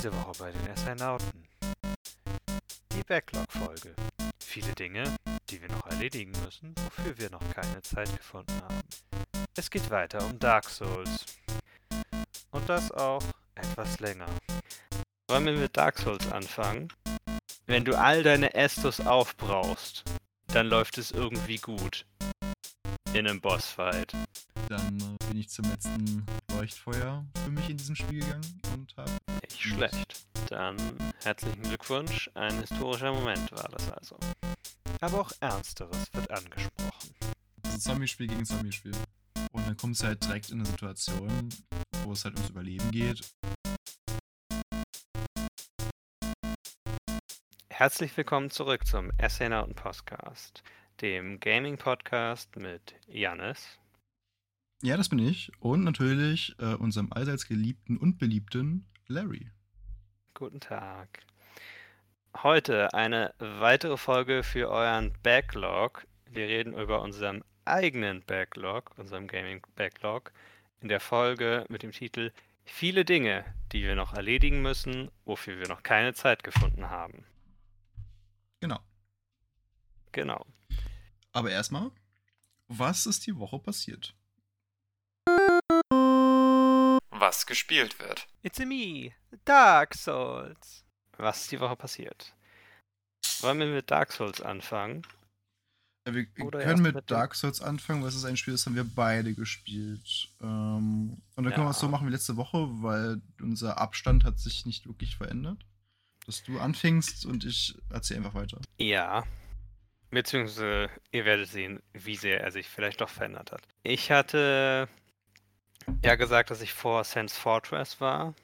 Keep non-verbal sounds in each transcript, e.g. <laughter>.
Diese Woche bei den Astronauten. Die Backlog-Folge. Viele Dinge, die wir noch erledigen müssen, wofür wir noch keine Zeit gefunden haben. Es geht weiter um Dark Souls. Und das auch etwas länger. Wollen wir mit Dark Souls anfangen? Wenn du all deine Estus aufbrauchst, dann läuft es irgendwie gut. In einem Bossfight. Ich zum letzten Leuchtfeuer für mich in diesem Spiel gegangen und habe. Nicht schlecht. Dann herzlichen Glückwunsch. Ein historischer Moment war das also. Aber auch Ernsteres wird angesprochen. Also Zombie-Spiel gegen Zombie-Spiel. Und dann kommst du halt direkt in eine Situation, wo es halt ums Überleben geht. Herzlich willkommen zurück zum Astronauten Podcast, dem Gaming-Podcast mit Jannis. Ja, das bin ich. Und natürlich äh, unserem allseits geliebten und beliebten Larry. Guten Tag. Heute eine weitere Folge für euren Backlog. Wir reden über unseren eigenen Backlog, unserem Gaming-Backlog, in der Folge mit dem Titel Viele Dinge, die wir noch erledigen müssen, wofür wir noch keine Zeit gefunden haben. Genau. Genau. Aber erstmal, was ist die Woche passiert? Was gespielt wird. It's a me, Dark Souls. Was ist die Woche passiert? Wollen wir mit Dark Souls anfangen? Ja, wir Oder können mit mit Dark Souls anfangen, weil es ist ein Spiel, das haben wir beide gespielt. Ähm, und dann können wir es so Ja. machen wie letzte Woche, weil unser Abstand hat sich nicht wirklich verändert. Dass du anfängst und ich erzähle einfach weiter. Ja. Beziehungsweise ihr werdet sehen, wie sehr er sich vielleicht doch verändert hat. Ich hatte ja gesagt, dass ich vor Sans Fortress war.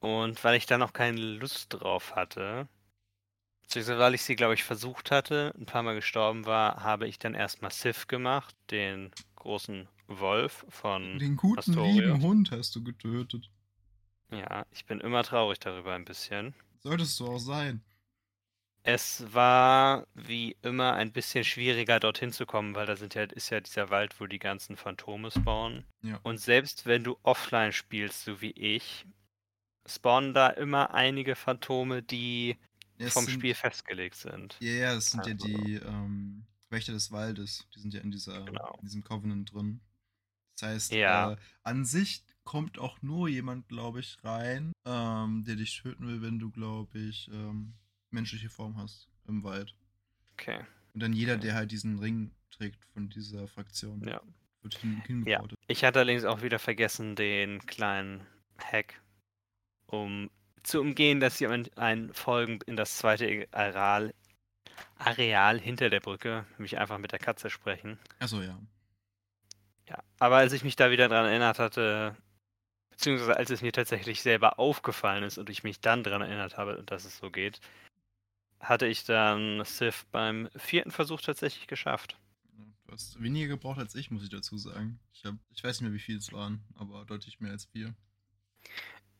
Und weil ich da noch keine Lust drauf hatte, beziehungsweise weil ich sie, glaube ich, versucht hatte, ein paar Mal gestorben war, habe ich dann erstmal Sif gemacht, den großen Wolf von Den guten, Astoria. lieben Hund hast du getötet. Ja, ich bin immer traurig darüber ein bisschen. Solltest du auch sein. Es war wie immer ein bisschen schwieriger dorthin zu kommen, weil da sind ja, ist ja dieser Wald, wo die ganzen Phantome spawnen. Ja. Und selbst wenn du offline spielst, so wie ich, spawnen da immer einige Phantome, die Es vom sind, Spiel festgelegt sind. Ja, ja, das sind ja Also- die ähm, Wächter des Waldes. Die sind ja in, dieser, Genau. in diesem Covenant drin. Das heißt, Ja. äh, an sich kommt auch nur jemand, glaube ich, rein, ähm, der dich töten will, wenn du, glaube ich, ähm, menschliche Form hast im Wald. Okay. Und dann jeder, der halt diesen Ring trägt von dieser Fraktion, Ja. wird hin, Ja. Ich hatte allerdings auch wieder vergessen, den kleinen Hack, um zu umgehen, dass jemand ein Folgen in das zweite Areal, Areal hinter der Brücke, nämlich einfach mit der Katze sprechen. Achso, ja. Ja, aber als ich mich da wieder dran erinnert hatte, beziehungsweise als es mir tatsächlich selber aufgefallen ist und ich mich dann dran erinnert habe, dass es so geht, hatte ich dann Sif beim vierten Versuch tatsächlich geschafft. Du hast weniger gebraucht als ich, muss ich dazu sagen. Ich, hab, ich weiß nicht mehr, wie viel es waren, aber deutlich mehr als vier.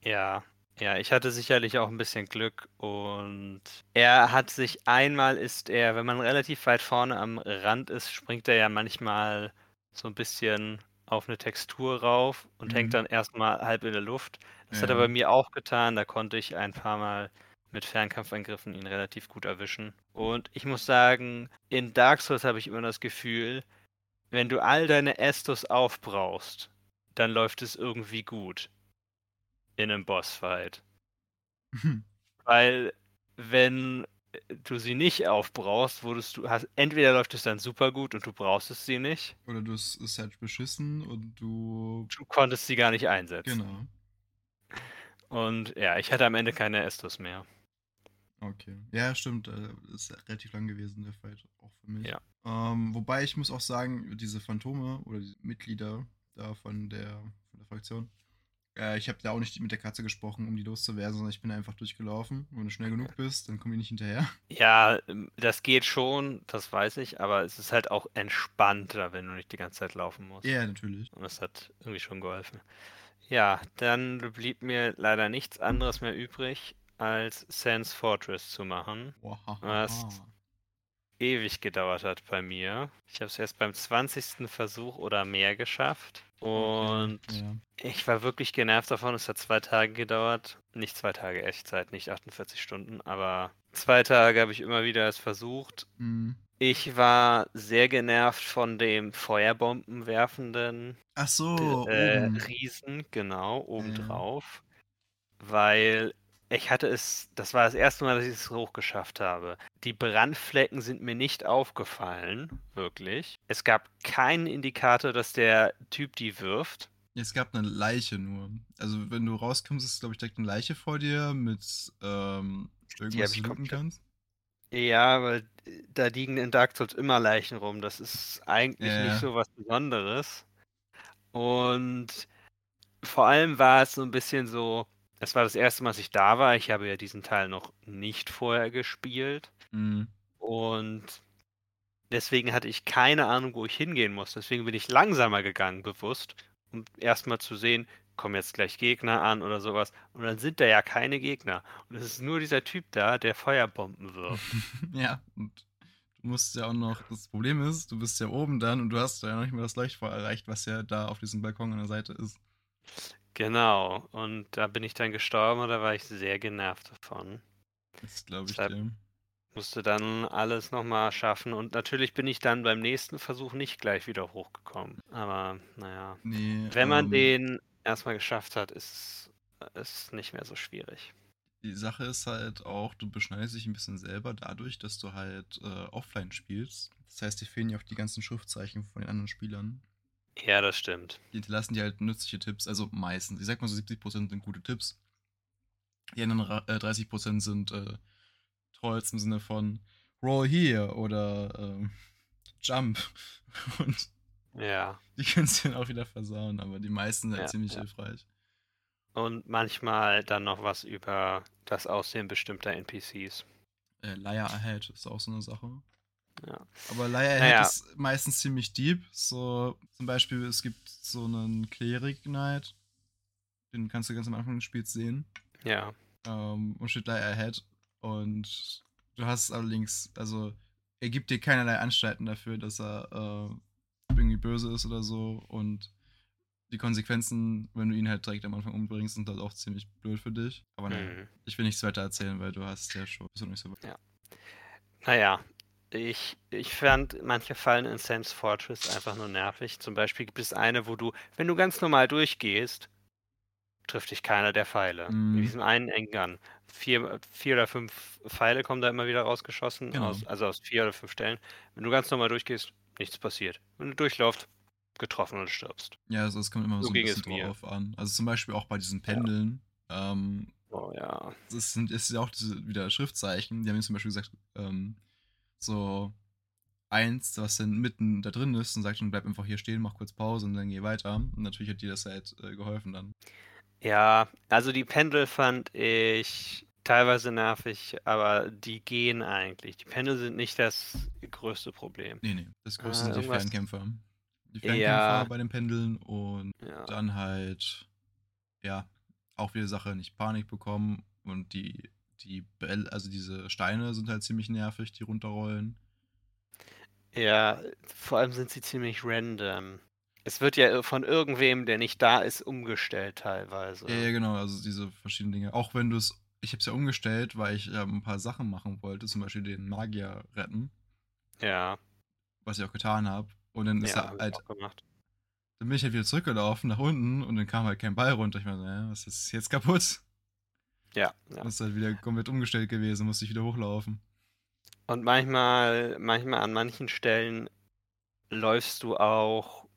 Ja, ja, ich hatte sicherlich auch ein bisschen Glück und er hat sich einmal ist er, wenn man relativ weit vorne am Rand ist, springt er ja manchmal so ein bisschen auf eine Textur rauf und Mhm. hängt dann erstmal halb in der Luft. Das hat er Ja. bei mir auch getan, da konnte ich ein paar Mal mit Fernkampfangriffen ihn relativ gut erwischen. Und ich muss sagen, in Dark Souls habe ich immer das Gefühl, wenn du all deine Estus aufbrauchst, dann läuft es irgendwie gut in einem Bossfight. <laughs> Weil wenn du sie nicht aufbrauchst, wurdest du, hast, entweder läuft es dann super gut und du brauchst es sie nicht, Oder du es ist halt beschissen und du. du konntest sie gar nicht einsetzen. Genau. Und ja, ich hatte am Ende keine Estus mehr. Okay. Ja, stimmt. äh, Ist relativ lang gewesen, der Fight, auch für mich. Ja. Ähm, wobei ich muss auch sagen, diese Phantome oder die Mitglieder da von der, von der Fraktion, äh, ich habe da auch nicht mit der Katze gesprochen, um die loszuwerden, sondern ich bin einfach durchgelaufen. Wenn du schnell genug bist, dann kommen die nicht hinterher. <laughs> Ja, ähm, das geht schon, das weiß ich, aber es ist halt auch entspannter, wenn du nicht die ganze Zeit laufen musst. Ja, natürlich. Und das hat irgendwie schon geholfen. Ja, dann blieb mir leider nichts anderes mehr übrig, als Sans Fortress zu machen. Wow. Was? ewig gedauert hat bei mir. Ich habe es erst beim 20. Versuch oder mehr geschafft. Und Okay, ja. ich war wirklich genervt davon. Es hat zwei Tage gedauert. Nicht zwei Tage Echtzeit, nicht 48 Stunden, aber zwei Tage habe ich immer wieder es versucht. Hm. Ich war sehr genervt von dem Feuerbomben werfenden Ach so, äh. Riesen, genau, Ja. obendrauf. Weil ich hatte es, das war das erste Mal, dass ich es hochgeschafft habe. Die Brandflecken sind mir nicht aufgefallen, wirklich. Es gab keinen Indikator, dass der Typ die wirft. Es gab eine Leiche nur. Also, wenn du rauskommst, ist, glaube ich, direkt eine Leiche vor dir mit ähm, irgendwas, ich du kannst. Ja, weil äh, da liegen in Dark Souls immer Leichen rum. Das ist eigentlich ja. nicht so was Besonderes. Und vor allem war es so ein bisschen so, es war das erste Mal, dass ich da war. Ich habe ja diesen Teil noch nicht vorher gespielt. Mhm. Und deswegen hatte ich keine Ahnung, wo ich hingehen muss. Deswegen bin ich langsamer gegangen, bewusst, um erstmal zu sehen, kommen jetzt gleich Gegner an oder sowas. Und dann sind da ja keine Gegner. Und es ist nur dieser Typ da, der Feuerbomben wirft. <laughs> ja, und du musst ja auch noch, das Problem ist, du bist ja oben dann und du hast ja noch nicht mal das Leuchtfeuer erreicht, was ja da auf diesem Balkon an der Seite ist. Genau. Und da bin ich dann gestorben und da war ich sehr genervt davon. Das glaube ich dir. Musste dann alles nochmal schaffen. Und natürlich bin ich dann beim nächsten Versuch nicht gleich wieder hochgekommen. Aber naja. Nee, Wenn man ähm, den erstmal geschafft hat, ist es nicht mehr so schwierig. Die Sache ist halt auch, du beschneidest dich ein bisschen selber dadurch, dass du halt äh, offline spielst. Das heißt, dir fehlen ja auch die ganzen Schriftzeichen von den anderen Spielern. Ja, das stimmt. Die hinterlassen dir halt nützliche Tipps, also meistens. Ich sag mal so 70% sind gute Tipps. Die anderen ra- äh, 30% sind äh, Trolls im Sinne von Roll here oder ähm, Jump. <laughs> Und Ja. die kannst du dann auch wieder versauen, aber die meisten sind halt Ja, ziemlich ja. hilfreich. Und manchmal dann noch was über das Aussehen bestimmter NPCs. Äh, Liar Ahead ist auch so eine Sache. Ja. Aber Liar Ahead Naja. ist meistens ziemlich deep. So, zum Beispiel, es gibt so einen Cleric Knight. Den kannst du ganz am Anfang des Spiels sehen. Ja. Ähm, und steht Liar Ahead. Und du hast allerdings, also, er gibt dir keinerlei Anstalten dafür, dass er äh, irgendwie böse ist oder so. Und die Konsequenzen, wenn du ihn halt direkt am Anfang umbringst, sind halt auch ziemlich blöd für dich. Aber naja, Mhm. ich will nichts weiter erzählen, weil du hast ja schon, bist du nicht so weit. Naja, ich, ich fand manche Fallen in Sam's Fortress einfach nur nervig. Zum Beispiel gibt es eine, wo du, wenn du ganz normal durchgehst, trifft dich keiner der Pfeile. Mhm. In diesem einen Engang. Vier, vier oder fünf Pfeile kommen da immer wieder rausgeschossen, Genau. aus, also aus vier oder fünf Stellen. Wenn du ganz normal durchgehst, nichts passiert. Wenn du durchläufst, getroffen und stirbst. Ja, also es kommt immer So so, ein bisschen es mir. drauf an. Also zum Beispiel auch bei diesen Pendeln. Ähm, Oh ja. es sind ist ja auch diese, wieder Schriftzeichen. Die haben mir zum Beispiel gesagt, ähm, so eins, was dann mitten da drin ist und sagt schon, bleib einfach hier stehen, mach kurz Pause und dann geh weiter. Und natürlich hat dir das halt äh, geholfen dann. Ja, also die Pendel fand ich teilweise nervig, aber die gehen eigentlich. Die Pendel sind nicht das größte Problem. Nee, nee, das Ah, größte sind die irgendwas- Fernkämpfer. Die Fernkämpfer Ja. bei den Pendeln und Ja. dann halt, ja, auch wieder Sache, nicht Panik bekommen und die, die Bälle, also diese Steine sind halt ziemlich nervig, die runterrollen. Ja, vor allem sind sie ziemlich random. Es wird ja von irgendwem, der nicht da ist, umgestellt teilweise. Ja, ja, genau, also diese verschiedenen Dinge. Auch wenn du es, ich habe es ja umgestellt, weil ich ähm, ein paar Sachen machen wollte, zum Beispiel den Magier retten, Ja, was ich auch getan habe. Und dann ist ja, er halt, dann bin ich halt wieder zurückgelaufen nach unten und dann kam halt kein Ball runter. Ich meine, naja, was ist jetzt kaputt? Ja, ja. Das ist halt wieder komplett umgestellt gewesen, musste ich wieder hochlaufen. Und manchmal, manchmal an manchen Stellen läufst du auch,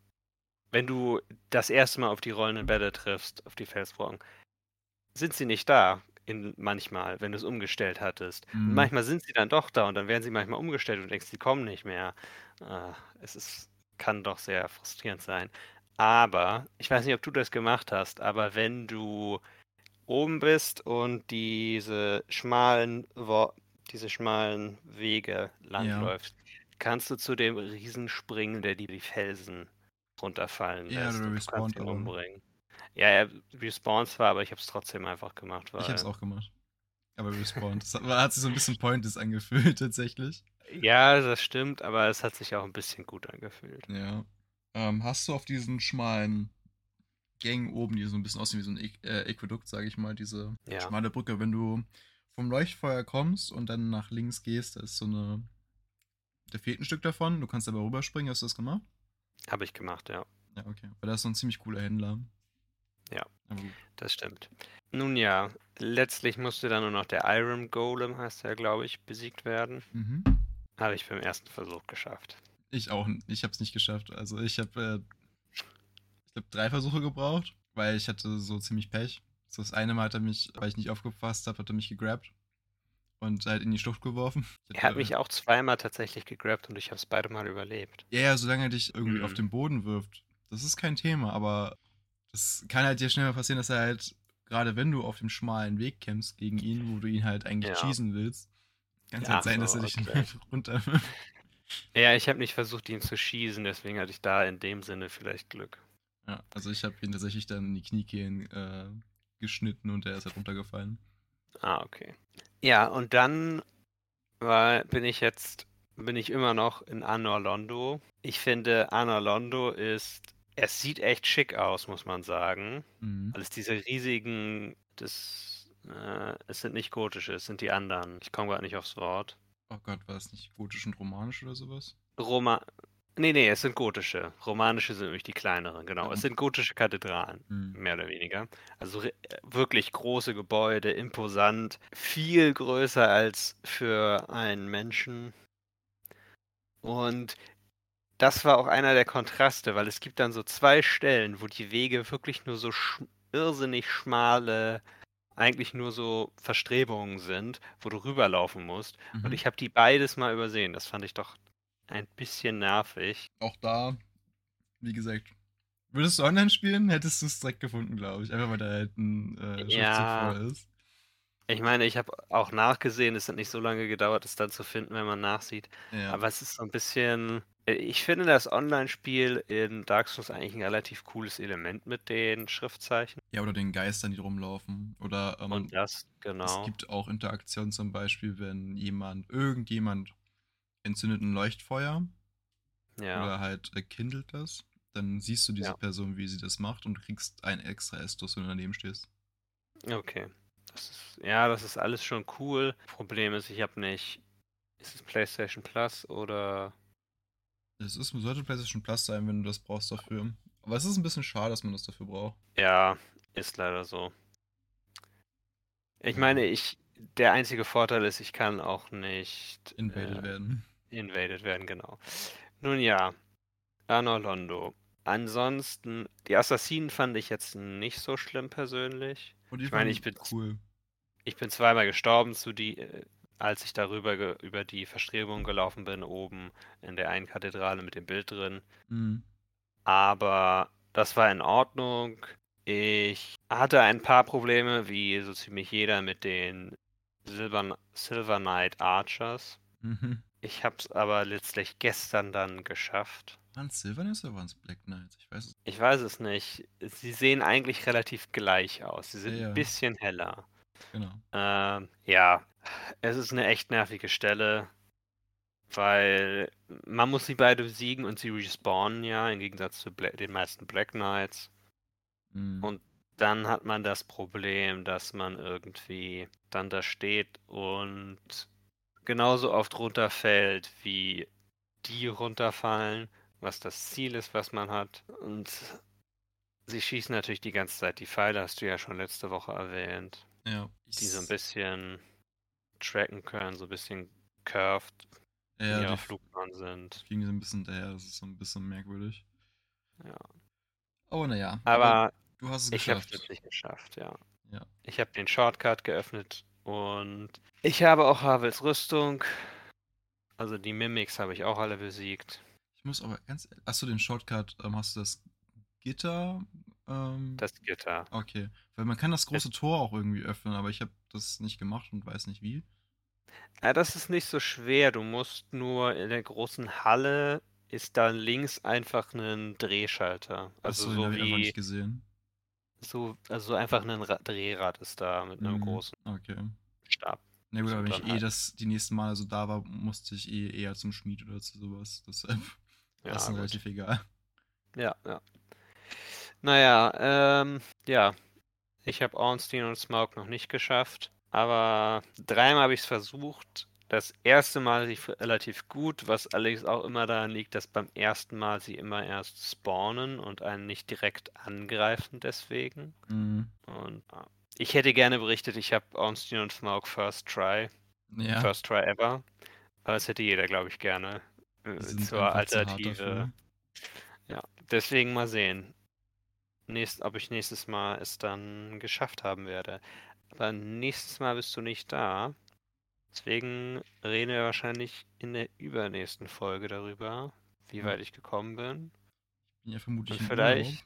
wenn du das erste Mal auf die rollenden Bälle triffst, auf die Felsbrocken, sind sie nicht da. In, manchmal, wenn du es umgestellt hattest. Und Mhm. manchmal sind sie dann doch da und dann werden sie manchmal umgestellt und du denkst, die kommen nicht mehr. Ah, es ist, kann doch sehr frustrierend sein. Aber, ich weiß nicht, ob du das gemacht hast, aber wenn du oben bist und diese schmalen, Wo diese schmalen Wege langläufst, kannst du zu dem Riesen springen, der die, die Felsen runterfallen Ja, lässt. und du kannst respawnt ihn aber. umbringen. Ja, er respawnt zwar, aber ich habe es trotzdem einfach gemacht. Weil, Ich habe es auch gemacht. aber respawned. Das hat, hat sich so ein bisschen pointless angefühlt, <laughs> tatsächlich. Ja, das stimmt, aber es hat sich auch ein bisschen gut angefühlt. Ja. Ähm, hast du auf diesen schmalen Gängen oben, die so ein bisschen aussehen wie so ein äh, Aquädukt, sage ich mal, diese Ja. schmale Brücke, wenn du vom Leuchtfeuer kommst und dann nach links gehst, da ist so eine. Da fehlt ein Stück davon, du kannst aber rüberspringen, hast du das gemacht? Habe ich gemacht, ja. Ja, okay. Weil da ist so ein ziemlich cooler Händler. Ja. Das stimmt. Nun ja, letztlich musste dann nur noch der Iron Golem, heißt er, glaube ich, besiegt werden. Mhm. Habe ich beim ersten Versuch geschafft. Ich auch. Ich habe es nicht geschafft. Also ich habe, äh, ich glaube, drei Versuche gebraucht, weil ich hatte so ziemlich Pech. So das eine Mal hat er mich, weil ich nicht aufgepasst habe, hat er mich gegrabt und halt in die Schlucht geworfen. <laughs> Er hat mich auch zweimal tatsächlich gegrabt und ich habe es beide Mal überlebt. Ja, ja, solange er dich irgendwie Mhm. auf den Boden wirft, das ist kein Thema, aber das kann halt dir schnell mal passieren, dass er halt, gerade wenn du auf dem schmalen Weg kämpfst gegen ihn, wo du ihn halt eigentlich Ja. schießen willst, kann es Ach halt sein, dass so, er dich dann okay. einfach <laughs> runter. Ja, ich habe nicht versucht, ihn zu schießen, deswegen hatte ich da in dem Sinne vielleicht Glück. Ja, also ich habe ihn tatsächlich dann in die Kniekehlen äh, geschnitten und er ist halt runtergefallen. Ah, okay. Ja, und dann war, bin ich jetzt, bin ich immer noch in Anor Londo. Ich finde, Anor Londo ist, es sieht echt schick aus, muss man sagen. Mhm. Alles diese riesigen, das, äh, es sind nicht gotische, es sind die anderen. Ich komme gerade nicht aufs Wort. Oh Gott, war es nicht gotisch und romanisch oder sowas? Roma, nee, nee, es sind gotische. Romanische sind nämlich die kleineren, genau. Ja. Es sind gotische Kathedralen. Mhm. mehr oder weniger. Also äh, wirklich große Gebäude, imposant, viel größer als für einen Menschen. Und das war auch einer der Kontraste, weil es gibt dann so zwei Stellen, wo die Wege wirklich nur so sch irrsinnig schmale, eigentlich nur so Verstrebungen sind, wo du rüberlaufen musst. Und Mhm. ich habe die beides mal übersehen. Das fand ich doch ein bisschen nervig. Auch da, wie gesagt, würdest du online spielen, hättest du es direkt gefunden, glaube ich. Einfach weil da halt ein äh, Ja. vor ist. Ich meine, ich habe auch nachgesehen, es hat nicht so lange gedauert, es dann zu finden, wenn man nachsieht. Ja. Aber es ist so ein bisschen. äh, Ich finde das Online-Spiel in Dark Souls eigentlich ein relativ cooles Element mit den Schriftzeichen. ja, oder den Geistern, die rumlaufen. Oder ähm, Und das, es genau. gibt auch Interaktionen zum Beispiel, wenn jemand, irgendjemand entzündet ein Leuchtfeuer Ja. oder halt äh, kindelt das, dann siehst du diese Ja. Person, wie sie das macht und kriegst ein extra Estus, wenn du daneben stehst. Okay. Das ist, ja, das ist alles schon cool. Problem ist, ich habe nicht. Ist es PlayStation Plus oder. Es ist, sollte PlayStation Plus sein, wenn du das brauchst dafür. Aber es ist ein bisschen schade, dass man das dafür braucht. Ja, ist leider so. Ich meine, ich. Der einzige Vorteil ist, ich kann auch nicht. Invaded äh, werden. Invaded werden, genau. Nun ja, Anor Londo. Ansonsten, die Assassinen fand ich jetzt nicht so schlimm persönlich. Und ich meine, ich bin- cool. Ich bin zweimal gestorben, zu die, äh, als ich darüber ge über die Verstrebung gelaufen bin, oben in der einen Kathedrale mit dem Bild drin. Mhm. Aber das war in Ordnung. Ich hatte ein paar Probleme, wie so ziemlich jeder, mit den Silver, Silver Knight Archers. Mhm. Ich habe es aber letztlich gestern dann geschafft. Waren es Silvernes oder waren es Black Knights? Ich weiß es. Ich weiß es nicht. Sie sehen eigentlich relativ gleich aus. Sie sind Ja, ja. ein bisschen heller. Genau. Ähm, ja, es ist eine echt nervige Stelle, weil man muss sie beide besiegen und sie respawnen ja, im Gegensatz zu Bla den meisten Black Knights. Mhm. Und dann hat man das Problem, dass man irgendwie dann da steht und genauso oft runterfällt, wie die runterfallen, was das Ziel ist, was man hat. Und sie schießen natürlich die ganze Zeit die Pfeile, hast du ja schon letzte Woche erwähnt, ja. die so ein bisschen tracken können, so ein bisschen curved, Ja, die Flugbahn sind. fliegen so ein bisschen daher, das ist so ein bisschen merkwürdig. Ja. Aber naja. Aber du hast es Ich habe es geschafft. wirklich geschafft, ja. Ja. Ich habe den Shortcut geöffnet und ich habe auch Havels Rüstung. Also die Mimics habe ich auch alle besiegt. Ich muss aber ganz ehrlich. Achso, den Shortcut, ähm, hast du das Gitter? Ähm, Das Gitter. okay. Weil man kann das große Tor auch irgendwie öffnen, aber ich habe das nicht gemacht und weiß nicht wie. Ja, das ist nicht so schwer. Du musst nur in der großen Halle ist da links einfach ein Drehschalter. Also Achso, den so habe ich einfach wie nicht gesehen. So, also so einfach ein Ra Drehrad ist da mit einem Mhm. großen Okay. Stab. Na gut, aber wenn ich eh halt. das die nächsten Male so da war, musste ich eh eher zum Schmied oder zu sowas. Deshalb Ja, dann gut. relativ egal. Ja, ja. Naja, ähm, ja. Ich habe Ornstein und Smaug noch nicht geschafft, aber dreimal habe ich es versucht. Das erste Mal lief relativ gut, was allerdings auch immer daran liegt, dass beim ersten Mal sie immer erst spawnen und einen nicht direkt angreifen deswegen. Mhm. Und ich hätte gerne berichtet, ich habe Ornstein und Smaug First Try, Ja, First Try ever. Aber das hätte jeder, glaube ich, gerne äh, zur Alternative. dafür. Ja, deswegen mal sehen, nächst, ob ich nächstes Mal es dann geschafft haben werde. Aber nächstes Mal bist du nicht da. Deswegen reden wir wahrscheinlich in der übernächsten Folge darüber, wie Ja. weit ich gekommen bin. Bin ja vermutlich Und vielleicht,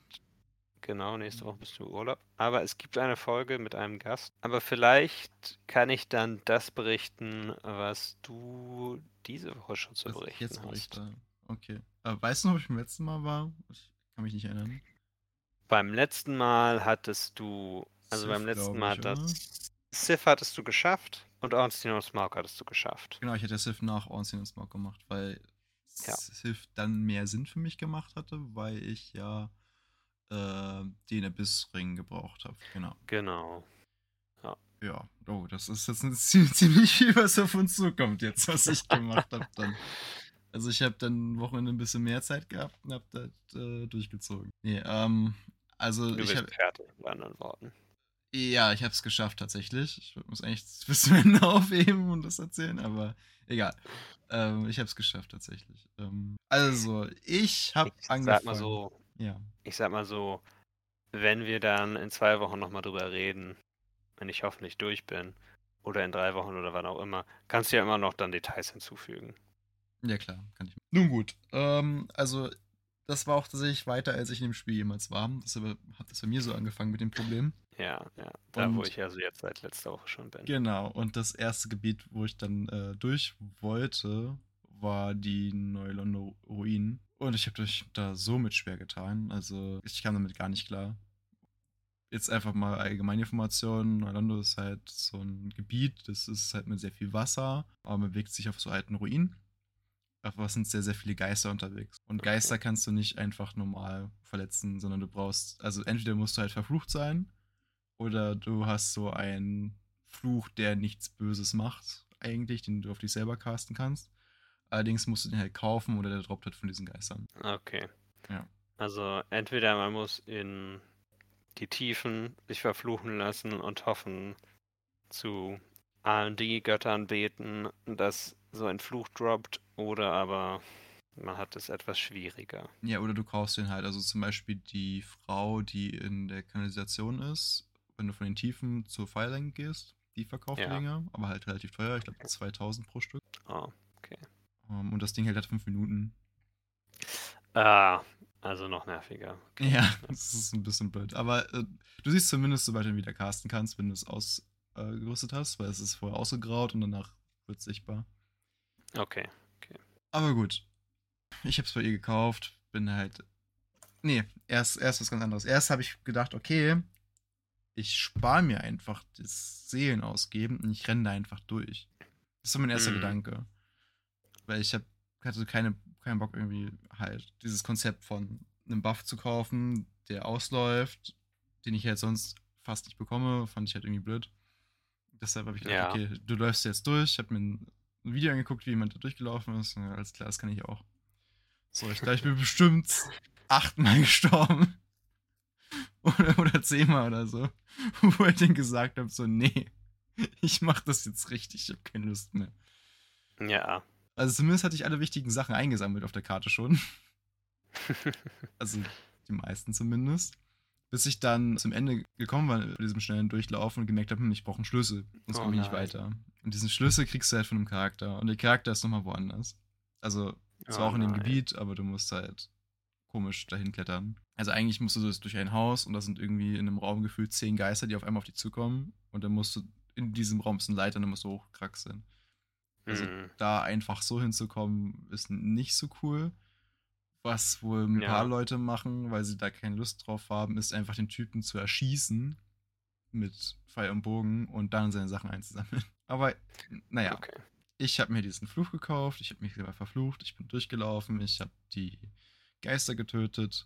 genau, nächste Woche bist du Urlaub. Aber es gibt eine Folge mit einem Gast. Aber vielleicht kann ich dann das berichten, was du diese Woche schon zu Was ich berichten jetzt hast. berichte. Okay. Aber weißt du noch, ob ich beim letzten Mal war? Ich kann mich nicht erinnern. Beim letzten Mal hattest du, also Sif, beim letzten Mal ich, das Sif hattest du geschafft und Ornstein und Smaug hattest du geschafft. Genau, ich hätte Sif nach Ornstein und Smoke gemacht, weil Ja. Sif dann mehr Sinn für mich gemacht hatte, weil ich ja äh, den Abyssring gebraucht habe. Genau. Genau. Ja, oh, das ist jetzt ziemlich, <laughs> ziemlich viel, was auf uns zukommt jetzt, was ich gemacht habe dann. <laughs> Also ich habe dann Wochenende ein bisschen mehr Zeit gehabt und habe das äh, durchgezogen. Nee, ähm, also Du ich habe fertig, mit anderen Worten. Ja, ich habe es geschafft tatsächlich. Ich muss eigentlich <laughs> bis zum Ende aufheben und das erzählen, aber egal. Ähm, ich habe es geschafft tatsächlich. Ähm, also, ich habe angefangen. sag mal so, Ja. ich sag mal so, wenn wir dann in zwei Wochen nochmal drüber reden, wenn ich hoffentlich durch bin, oder in drei Wochen oder wann auch immer, kannst du ja immer noch dann Details hinzufügen. Ja, klar, kann ich. Nun gut. Ähm, also, das war auch tatsächlich weiter, als ich in dem Spiel jemals war. Deshalb hat das bei mir so angefangen mit dem Problem. Ja, ja. Da, wo Und- ich also jetzt seit letzter Woche schon bin. Genau, und das erste Gebiet, wo ich dann äh, durch wollte, war die Neulonder Ruinen. Und ich habe mich da so mit schwer getan. Also ich kam damit gar nicht klar. Jetzt einfach mal allgemeine Informationen. Neulondo ist halt so ein Gebiet, das ist halt mit sehr viel Wasser, aber man bewegt sich auf so alten Ruinen. Aber es sind sehr, sehr viele Geister unterwegs. Und. Geister kannst du nicht einfach normal verletzen, sondern du brauchst, also entweder musst du halt verflucht sein, oder du hast so einen Fluch, der nichts Böses macht, eigentlich, den du auf dich selber casten kannst. Allerdings musst du den halt kaufen oder der droppt halt von diesen Geistern. Okay. Ja. Also entweder man muss in die Tiefen sich verfluchen lassen und hoffen zu AD-Göttern beten, dass so ein Fluch droppt, oder aber man hat es etwas schwieriger. Ja, oder du kaufst den halt. Also zum Beispiel die Frau, die in der Kanalisation ist, wenn du von den Tiefen zur Firelink gehst, die verkauft Ja. Dinge, aber halt relativ teuer. Ich glaube 2000 pro Stück. Oh. Ähm, und das Ding hält halt 5 Minuten. Ah, also noch nerviger. Okay. Ja, <laughs> das ist ein bisschen blöd. Aber äh, du siehst zumindest, sobald du ihn wieder casten kannst, wenn du es ausgerüstet hast, weil es ist vorher ausgegraut und danach wird es sichtbar. Okay. Aber gut. Ich habe es bei ihr gekauft, bin halt. Nee, erst, erst was ganz anderes. Erst habe ich gedacht, okay, ich spare mir einfach das Seelen ausgeben und ich renne da einfach durch. Das war mein erster Mhm. Gedanke. Weil ich hab, hatte keine, keinen Bock irgendwie halt dieses Konzept von einem Buff zu kaufen, der ausläuft, den ich halt sonst fast nicht bekomme, fand ich halt irgendwie blöd. Deshalb habe ich gedacht, Ja. okay, du läufst jetzt durch. Ich habe mir ein ein Video angeguckt, wie jemand da durchgelaufen ist. Ja, alles klar, das kann ich auch. So, ich glaube, ich bin bestimmt achtmal <laughs> gestorben. <laughs> Oder, oder zehnmal oder so. <laughs> Wo ich dann gesagt habe, so, nee, <laughs> ich mach das jetzt richtig, ich habe keine Lust mehr. Ja. Also zumindest hatte ich alle wichtigen Sachen eingesammelt auf der Karte schon. Also die meisten zumindest. Bis ich dann zum Ende gekommen war, bei diesem schnellen Durchlaufen und gemerkt habe, hm, ich brauche einen Schlüssel. Sonst Oh komme ich nicht weiter. Und diesen Schlüssel kriegst du halt von einem Charakter. Und der Charakter ist nochmal woanders. Also zwar Oh auch in dem nein. Gebiet, aber du musst halt komisch dahin klettern. Also eigentlich musst du das durch ein Haus und da sind irgendwie in einem Raum gefühlt zehn Geister, die auf einmal auf dich zukommen. Und dann musst du in diesem Raum ist ein Leiter und dann musst du hochkraxeln. Also Hm. da einfach so hinzukommen, ist nicht so cool. Was wohl ein Ja. paar Leute machen, weil sie da keine Lust drauf haben, ist einfach den Typen zu erschießen mit Pfeil und Bogen und dann seine Sachen einzusammeln. <laughs> Aber naja, Okay. ich habe mir diesen Fluch gekauft, ich habe mich selber verflucht, ich bin durchgelaufen, ich habe die Geister getötet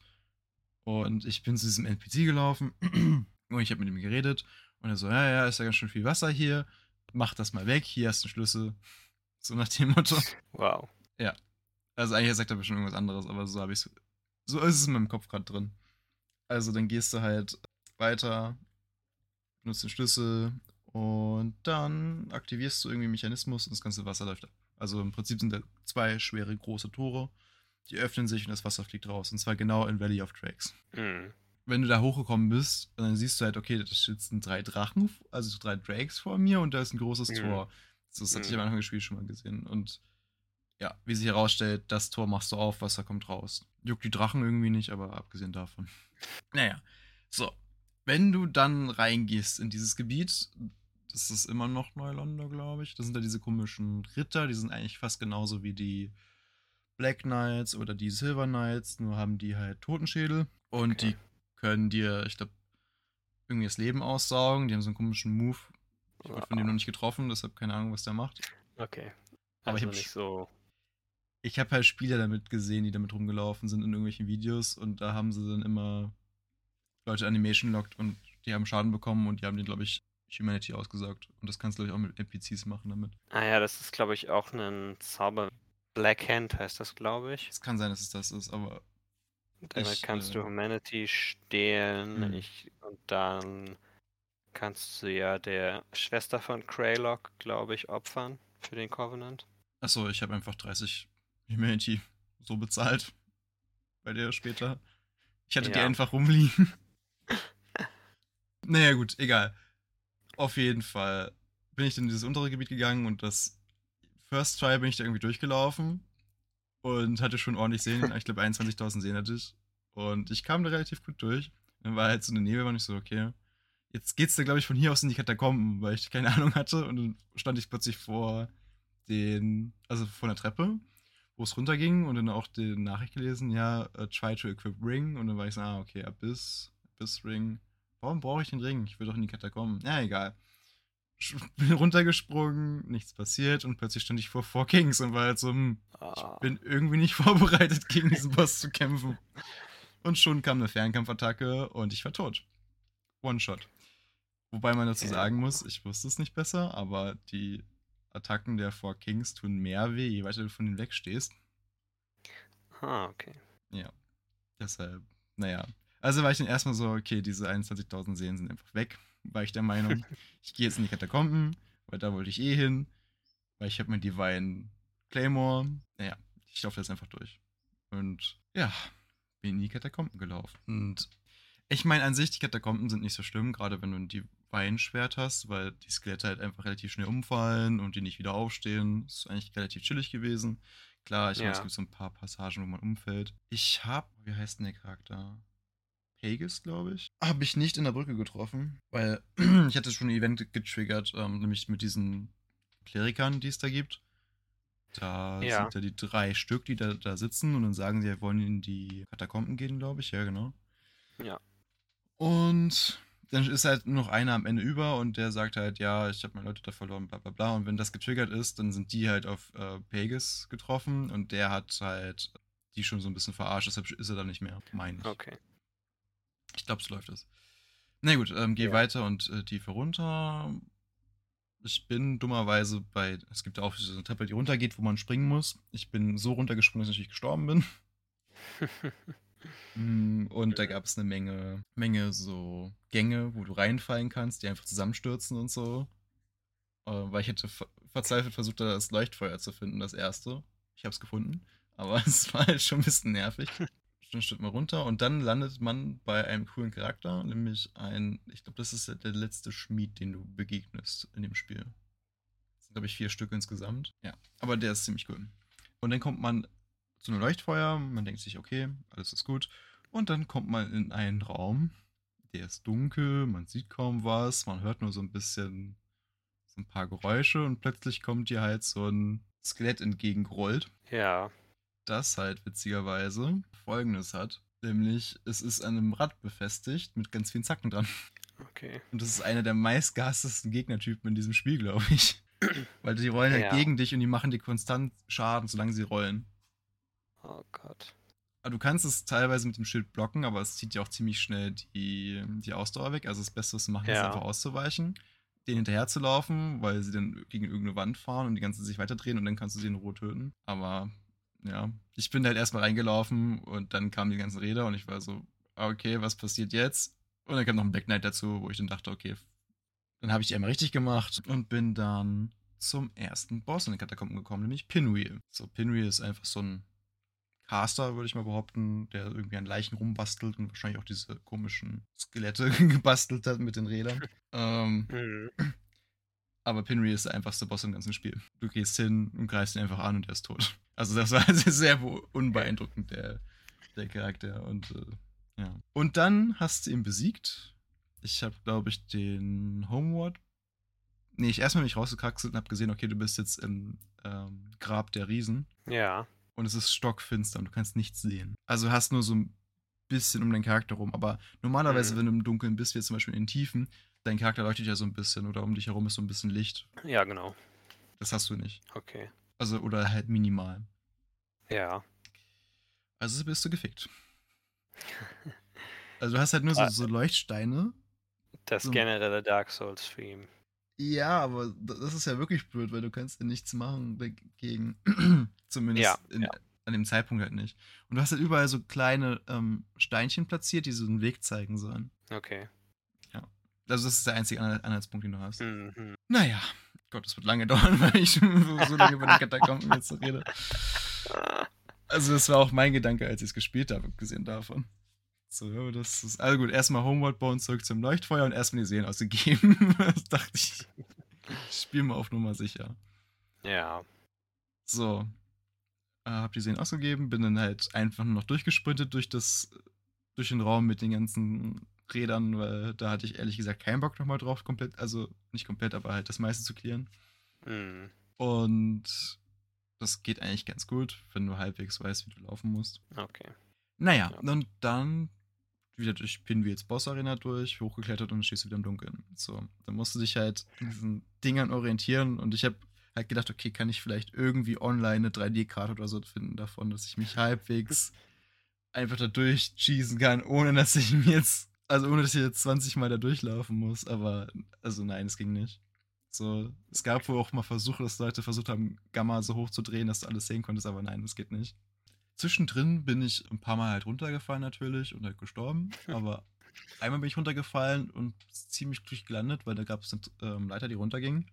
und ich bin zu diesem NPC gelaufen <clears throat> und ich habe mit ihm geredet und er so, ja, ja, ist ja ganz schön viel Wasser hier, mach das mal weg, hier hast du einen Schlüssel. So nach dem Motto. Wow. Also eigentlich sagt er bestimmt irgendwas anderes, aber so habe ich so ist es in meinem Kopf gerade drin. Also dann gehst du halt weiter, benutzt den Schlüssel und dann aktivierst du irgendwie einen Mechanismus und das ganze Wasser läuft ab. Also im Prinzip sind da zwei schwere große Tore, die öffnen sich und das Wasser fliegt raus. Und zwar genau in Valley of Drakes. Hm. Wenn du da hochgekommen bist, dann siehst du halt, okay, da sitzen drei Drachen, also drei Drakes vor mir und da ist ein großes Mhm. Tor. Das hatte ich Mhm. am Anfang des Spiels schon mal gesehen. Und ja, wie sich herausstellt, das Tor machst du auf, Wasser kommt raus. Juckt die Drachen irgendwie nicht, aber abgesehen davon. <laughs> Naja, so. Wenn du dann reingehst in dieses Gebiet, das ist immer noch Neulonder, glaube ich. Das sind da diese komischen Ritter, die sind eigentlich fast genauso wie die Black Knights oder die Silver Knights, nur haben die halt Totenschädel. Und Okay. die können dir, ich glaube, irgendwie das Leben aussaugen. Die haben so einen komischen Move. Ich wurde von dem noch nicht getroffen, deshalb keine Ahnung, was der macht. Okay. Aber ich Also hab nicht sch- so. Ich habe halt Spieler damit gesehen, die damit rumgelaufen sind in irgendwelchen Videos und da haben sie dann immer Leute Animation lockt und die haben Schaden bekommen und die haben den, glaube ich, Humanity ausgesaugt. Und das kannst du, glaube ich, auch mit NPCs machen damit. Ah ja, das ist, glaube ich, auch ein Zauber. Black Hand heißt das, glaube ich. Es kann sein, dass es das ist, aber Damit Ich, kannst äh, du Humanity stehlen. Hm. Ich, und dann kannst du ja der Schwester von Greylock, glaube ich, opfern für den Covenant. achso, ich habe einfach 30 Humanity so bezahlt. Bei der später. Ich hatte die Ja. einfach rumliegen. <laughs> naja, gut, egal. Auf jeden Fall bin ich in dieses untere Gebiet gegangen und das First Try bin ich da irgendwie durchgelaufen und hatte schon ordentlich Sehen. <laughs> Ich glaube, 21.000 Sehen hatte ich. Und ich kam da relativ gut durch. Dann war halt so eine Nebel, war ich so, okay. Jetzt geht's da, glaube ich, von hier aus in die Katakomben, weil ich keine <laughs> Ahnung hatte. Und dann stand ich plötzlich vor den, also vor einer Treppe, wo es runterging und dann auch die Nachricht gelesen, ja, uh, try to equip Ring. Und dann war ich so, ah, okay, Abyss, Abyss Ring. Warum brauche ich den Ring? Ich will doch in die Katakomben. Ja, egal. Bin runtergesprungen, nichts passiert und plötzlich stand ich vor Four Kings und war halt so, hm, Ah, bin irgendwie nicht <laughs> vorbereitet, gegen diesen <laughs> Boss zu kämpfen. Und schon kam eine Fernkampfattacke und ich war tot. One-Shot. Wobei man dazu sagen muss, ich wusste es nicht besser, aber die Attacken der Four Kings tun mehr weh, je weiter du von ihnen wegstehst. ah, okay. Deshalb, naja. Also war ich dann erstmal so, okay, diese 21.000 Seelen sind einfach weg. War ich der Meinung, <laughs> ich gehe jetzt in die Katakomben, weil da wollte ich eh hin. Weil ich habe mir Divine Claymore. Naja, ich laufe jetzt einfach durch. Und ja, bin in die Katakomben gelaufen. Und ich meine, an sich, die Katakomben sind nicht so schlimm, gerade wenn du ein Divine-Schwert hast, weil die Skelette halt einfach relativ schnell umfallen und die nicht wieder aufstehen. ist eigentlich relativ chillig gewesen. Klar, ich meine, es Ja. gibt so ein paar Passagen, wo man umfällt. Ich habe, wie heißt denn der Charakter? Pegasus, glaube ich. Habe ich nicht in der Brücke getroffen, weil <clears throat> ich hatte schon ein Event getriggert, ähm, nämlich mit diesen Klerikern, die es da gibt. Da Ja. sind ja die drei Stück, die da, da sitzen und dann sagen sie, wir wollen in die Katakomben gehen, glaube ich. Ja, genau. Ja. Und dann ist halt nur noch einer am Ende über und der sagt halt, ja, ich habe meine Leute da verloren, bla bla bla. Und wenn das getriggert ist, dann sind die halt auf äh, Pegasus getroffen und der hat halt die schon so ein bisschen verarscht, deshalb ist er da nicht mehr, meine ich. Okay. Ich glaube, so läuft es. Na gut, ähm, geh Ja. weiter und äh, tiefer runter. Ich bin dummerweise bei. Es gibt auch so eine Treppe, die runtergeht, wo man springen muss. Ich bin so runtergesprungen, dass ich natürlich gestorben bin. <laughs> Mm, Und da gab es eine Menge, Menge so Gänge, wo du reinfallen kannst, die einfach zusammenstürzen und so. Äh, weil ich hätte ver verzweifelt versucht, da das Leuchtfeuer zu finden, das erste. Ich habe es gefunden, aber <laughs> es war halt schon ein bisschen nervig. Dann stürzt man runter und dann landet man bei einem coolen Charakter, nämlich ein, ich glaube, das ist der letzte Schmied, den du begegnest in dem Spiel. Das sind, glaube ich, vier Stück insgesamt. Ja, aber der ist ziemlich cool. Und dann kommt man zu einem Leuchtfeuer, man denkt sich, okay, alles ist gut. Und dann kommt man in einen Raum, der ist dunkel, man sieht kaum was, man hört nur so ein bisschen so ein paar Geräusche und plötzlich kommt dir halt so ein Skelett entgegengerollt ja. Das halt witzigerweise folgendes hat. Nämlich, es ist an einem Rad befestigt mit ganz vielen Zacken dran. Okay. Und das ist einer der meistgehasstesten Gegnertypen in diesem Spiel, glaube ich. <clears throat> Weil die rollen halt Ja. gegen dich und die machen dir konstant Schaden, solange sie rollen. Oh Gott. Aber du kannst es teilweise mit dem Schild blocken, aber es zieht dir auch ziemlich schnell die, die Ausdauer weg. Also das Beste, was du machen kannst, ist Ja. einfach auszuweichen, denen hinterher zu laufen, weil sie dann gegen irgendeine Wand fahren und die ganze sich weiterdrehen und dann kannst du sie in Ruhe töten. Aber ja, ich bin halt erstmal reingelaufen und dann kamen die ganzen Räder und ich war so, ah, okay, was passiert jetzt? Und dann kam noch ein Black Knight dazu, wo ich dann dachte, okay, dann habe ich die einmal richtig gemacht und bin dann zum ersten Boss in den Katakomben gekommen, nämlich Pinwheel. So, Pinwheel ist einfach so ein Caster, würde ich mal behaupten, der irgendwie an Leichen rumbastelt und wahrscheinlich auch diese komischen Skelette <laughs> gebastelt hat mit den Rädern. ähm, Mhm. Aber Pinwheel ist der einfachste Boss im ganzen Spiel. Du gehst hin und greifst ihn einfach an und er ist tot. <laughs> Also das war sehr, <laughs> sehr be- unbeeindruckend, der, der Charakter. Und äh, ja. Und dann hast du ihn besiegt. Ich habe, glaube ich, den Homeward. Nee, ich erstmal mich rausgekraxelt und habe gesehen, okay, du bist jetzt im ähm, Grab der Riesen Ja. und es ist stockfinster und du kannst nichts sehen. Also du hast nur so ein bisschen um deinen Charakter rum. Aber normalerweise, Mhm. wenn du im Dunkeln bist, wie jetzt zum Beispiel in den Tiefen, dein Charakter leuchtet ja so ein bisschen oder um dich herum ist so ein bisschen Licht. Ja, genau. Das hast du nicht. Okay. Also, oder halt minimal. Ja. Also bist du gefickt. <laughs> Also du hast halt nur so, Ah. so Leuchtsteine. Das So. generelle Dark Souls-Theme. Ja, aber das ist ja wirklich blöd, weil du kannst ja nichts machen dagegen. <clears throat> Zumindest Ja, in, ja. an dem Zeitpunkt halt nicht. Und du hast halt überall so kleine ähm, Steinchen platziert, die so einen Weg zeigen sollen. Okay. Also das ist der einzige Anhal- Anhaltspunkt, den du hast. Mhm. Naja, Gott, das wird lange <laughs> dauern, weil ich so lange über die Katakomben jetzt rede. Also das war auch mein Gedanke, als ich es gespielt habe, abgesehen davon. So, das ist, also gut, erstmal Homeward Bound zurück zum Leuchtfeuer und erstmal die Seelen ausgegeben. <laughs> das dachte ich, ich spiele mal auf Nummer sicher. Ja. So, äh, hab die Seelen ausgegeben, bin dann halt einfach nur noch durchgesprintet durch das, durch den Raum mit den ganzen Rädern, weil da hatte ich ehrlich gesagt keinen Bock nochmal drauf, komplett, also nicht komplett, aber halt das meiste zu klären. Mhm. Und das geht eigentlich ganz gut, wenn du halbwegs weißt, wie du laufen musst. Okay. Naja, Ja. und dann wieder durch Pinwheels Boss Arena durch, hochgeklettert und dann stehst du wieder im Dunkeln. So, dann musst du dich halt in diesen Dingern orientieren und ich habe halt gedacht, okay, kann ich vielleicht irgendwie online eine 3D-Karte oder so finden davon, dass ich mich halbwegs <laughs> einfach da durchschießen kann, ohne dass ich mir jetzt, also ohne dass ich jetzt 20 Mal da durchlaufen muss, aber, also nein, es ging nicht. So, es gab wohl auch mal Versuche, dass Leute versucht haben, Gamma so hoch zu drehen, dass du alles sehen konntest, aber nein, das geht nicht. Zwischendrin bin ich ein paar Mal halt runtergefallen natürlich und halt gestorben, <laughs> aber einmal bin ich runtergefallen und ziemlich glücklich gelandet, weil da gab es eine ähm, Leiter, die runterging.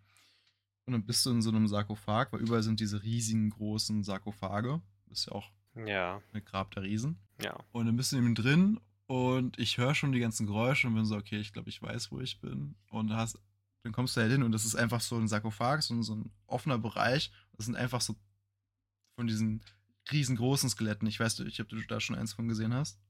Und dann bist du in so einem Sarkophag, weil überall sind diese riesigen großen Sarkophage. Das ist ja auch Ja. ein Grab der Riesen. Ja. Und dann bist du eben drin und ich höre schon die ganzen Geräusche und bin so, okay, ich glaube, ich weiß, wo ich bin. Und hast, dann kommst du halt hin und das ist einfach so ein Sarkophag, so ein, so ein offener Bereich. Das sind einfach so von diesen riesengroßen Skeletten. Ich weiß nicht, ob du da schon eins von gesehen hast.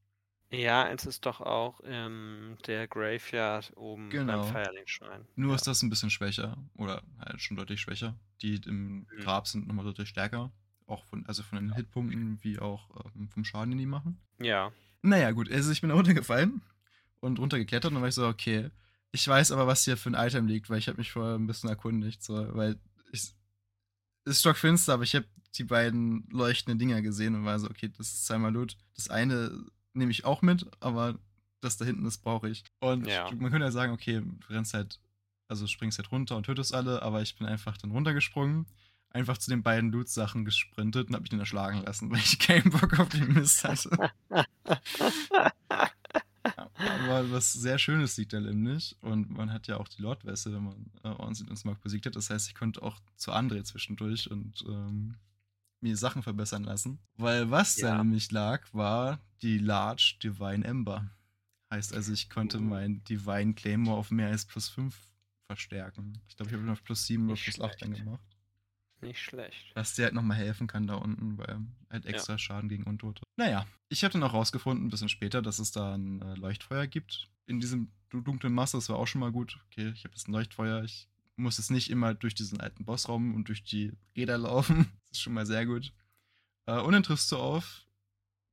Ja, es ist doch auch ähm, der Graveyard oben Genau. beim Feierlingsschrein. Nur ja. ist das ein bisschen schwächer oder halt schon deutlich schwächer. Die im Mhm. Grab sind nochmal deutlich stärker. Auch von, also von den Hitpunkten wie auch ähm, vom Schaden, den die machen. Ja. Naja, gut, also ich bin da <laughs> runtergefallen und runtergeklettert und dann war ich so, okay, ich weiß aber, was hier für ein Item liegt, weil ich habe mich vorher ein bisschen erkundigt, so, weil ich, es ist stockfinster, aber ich habe die beiden leuchtenden Dinger gesehen und war so, okay, das ist zweimal Loot. Das eine nehme ich auch mit, aber das da hinten, das brauche ich. Und Ja. man könnte ja sagen, okay, du rennst halt, also springst halt runter und tötest alle, aber ich bin einfach dann runtergesprungen, einfach zu den beiden Loot-Sachen gesprintet und habe mich dann erschlagen lassen, weil ich <laughs> keinen Bock auf den Mist hatte. Aber was sehr Schönes liegt da nämlich. Und man hat ja auch die Lordwässe, wenn man äh, Onslaught und Smog besiegt hat. Das heißt, ich konnte auch zu André zwischendurch und ähm, mir Sachen verbessern lassen. Weil was da Ja. nämlich lag, war die Large Divine Ember. Heißt also, ich konnte Uh. mein Divine Claymore auf mehr als plus 5 verstärken. Ich glaube, ich habe ihn auf plus 7 oder plus 8 dann gemacht. Nicht schlecht. Dass der halt nochmal helfen kann da unten, weil halt extra Schaden gegen Untote. Naja, ich habe dann auch rausgefunden, ein bisschen später, dass es da ein äh, Leuchtfeuer gibt. In diesem du- dunklen Masse, das war auch schon mal gut. Okay, ich habe jetzt ein Leuchtfeuer. Ich muss jetzt nicht immer durch diesen alten Bossraum und durch die Räder <laughs> laufen. Das ist schon mal sehr gut. Äh, und dann triffst du auf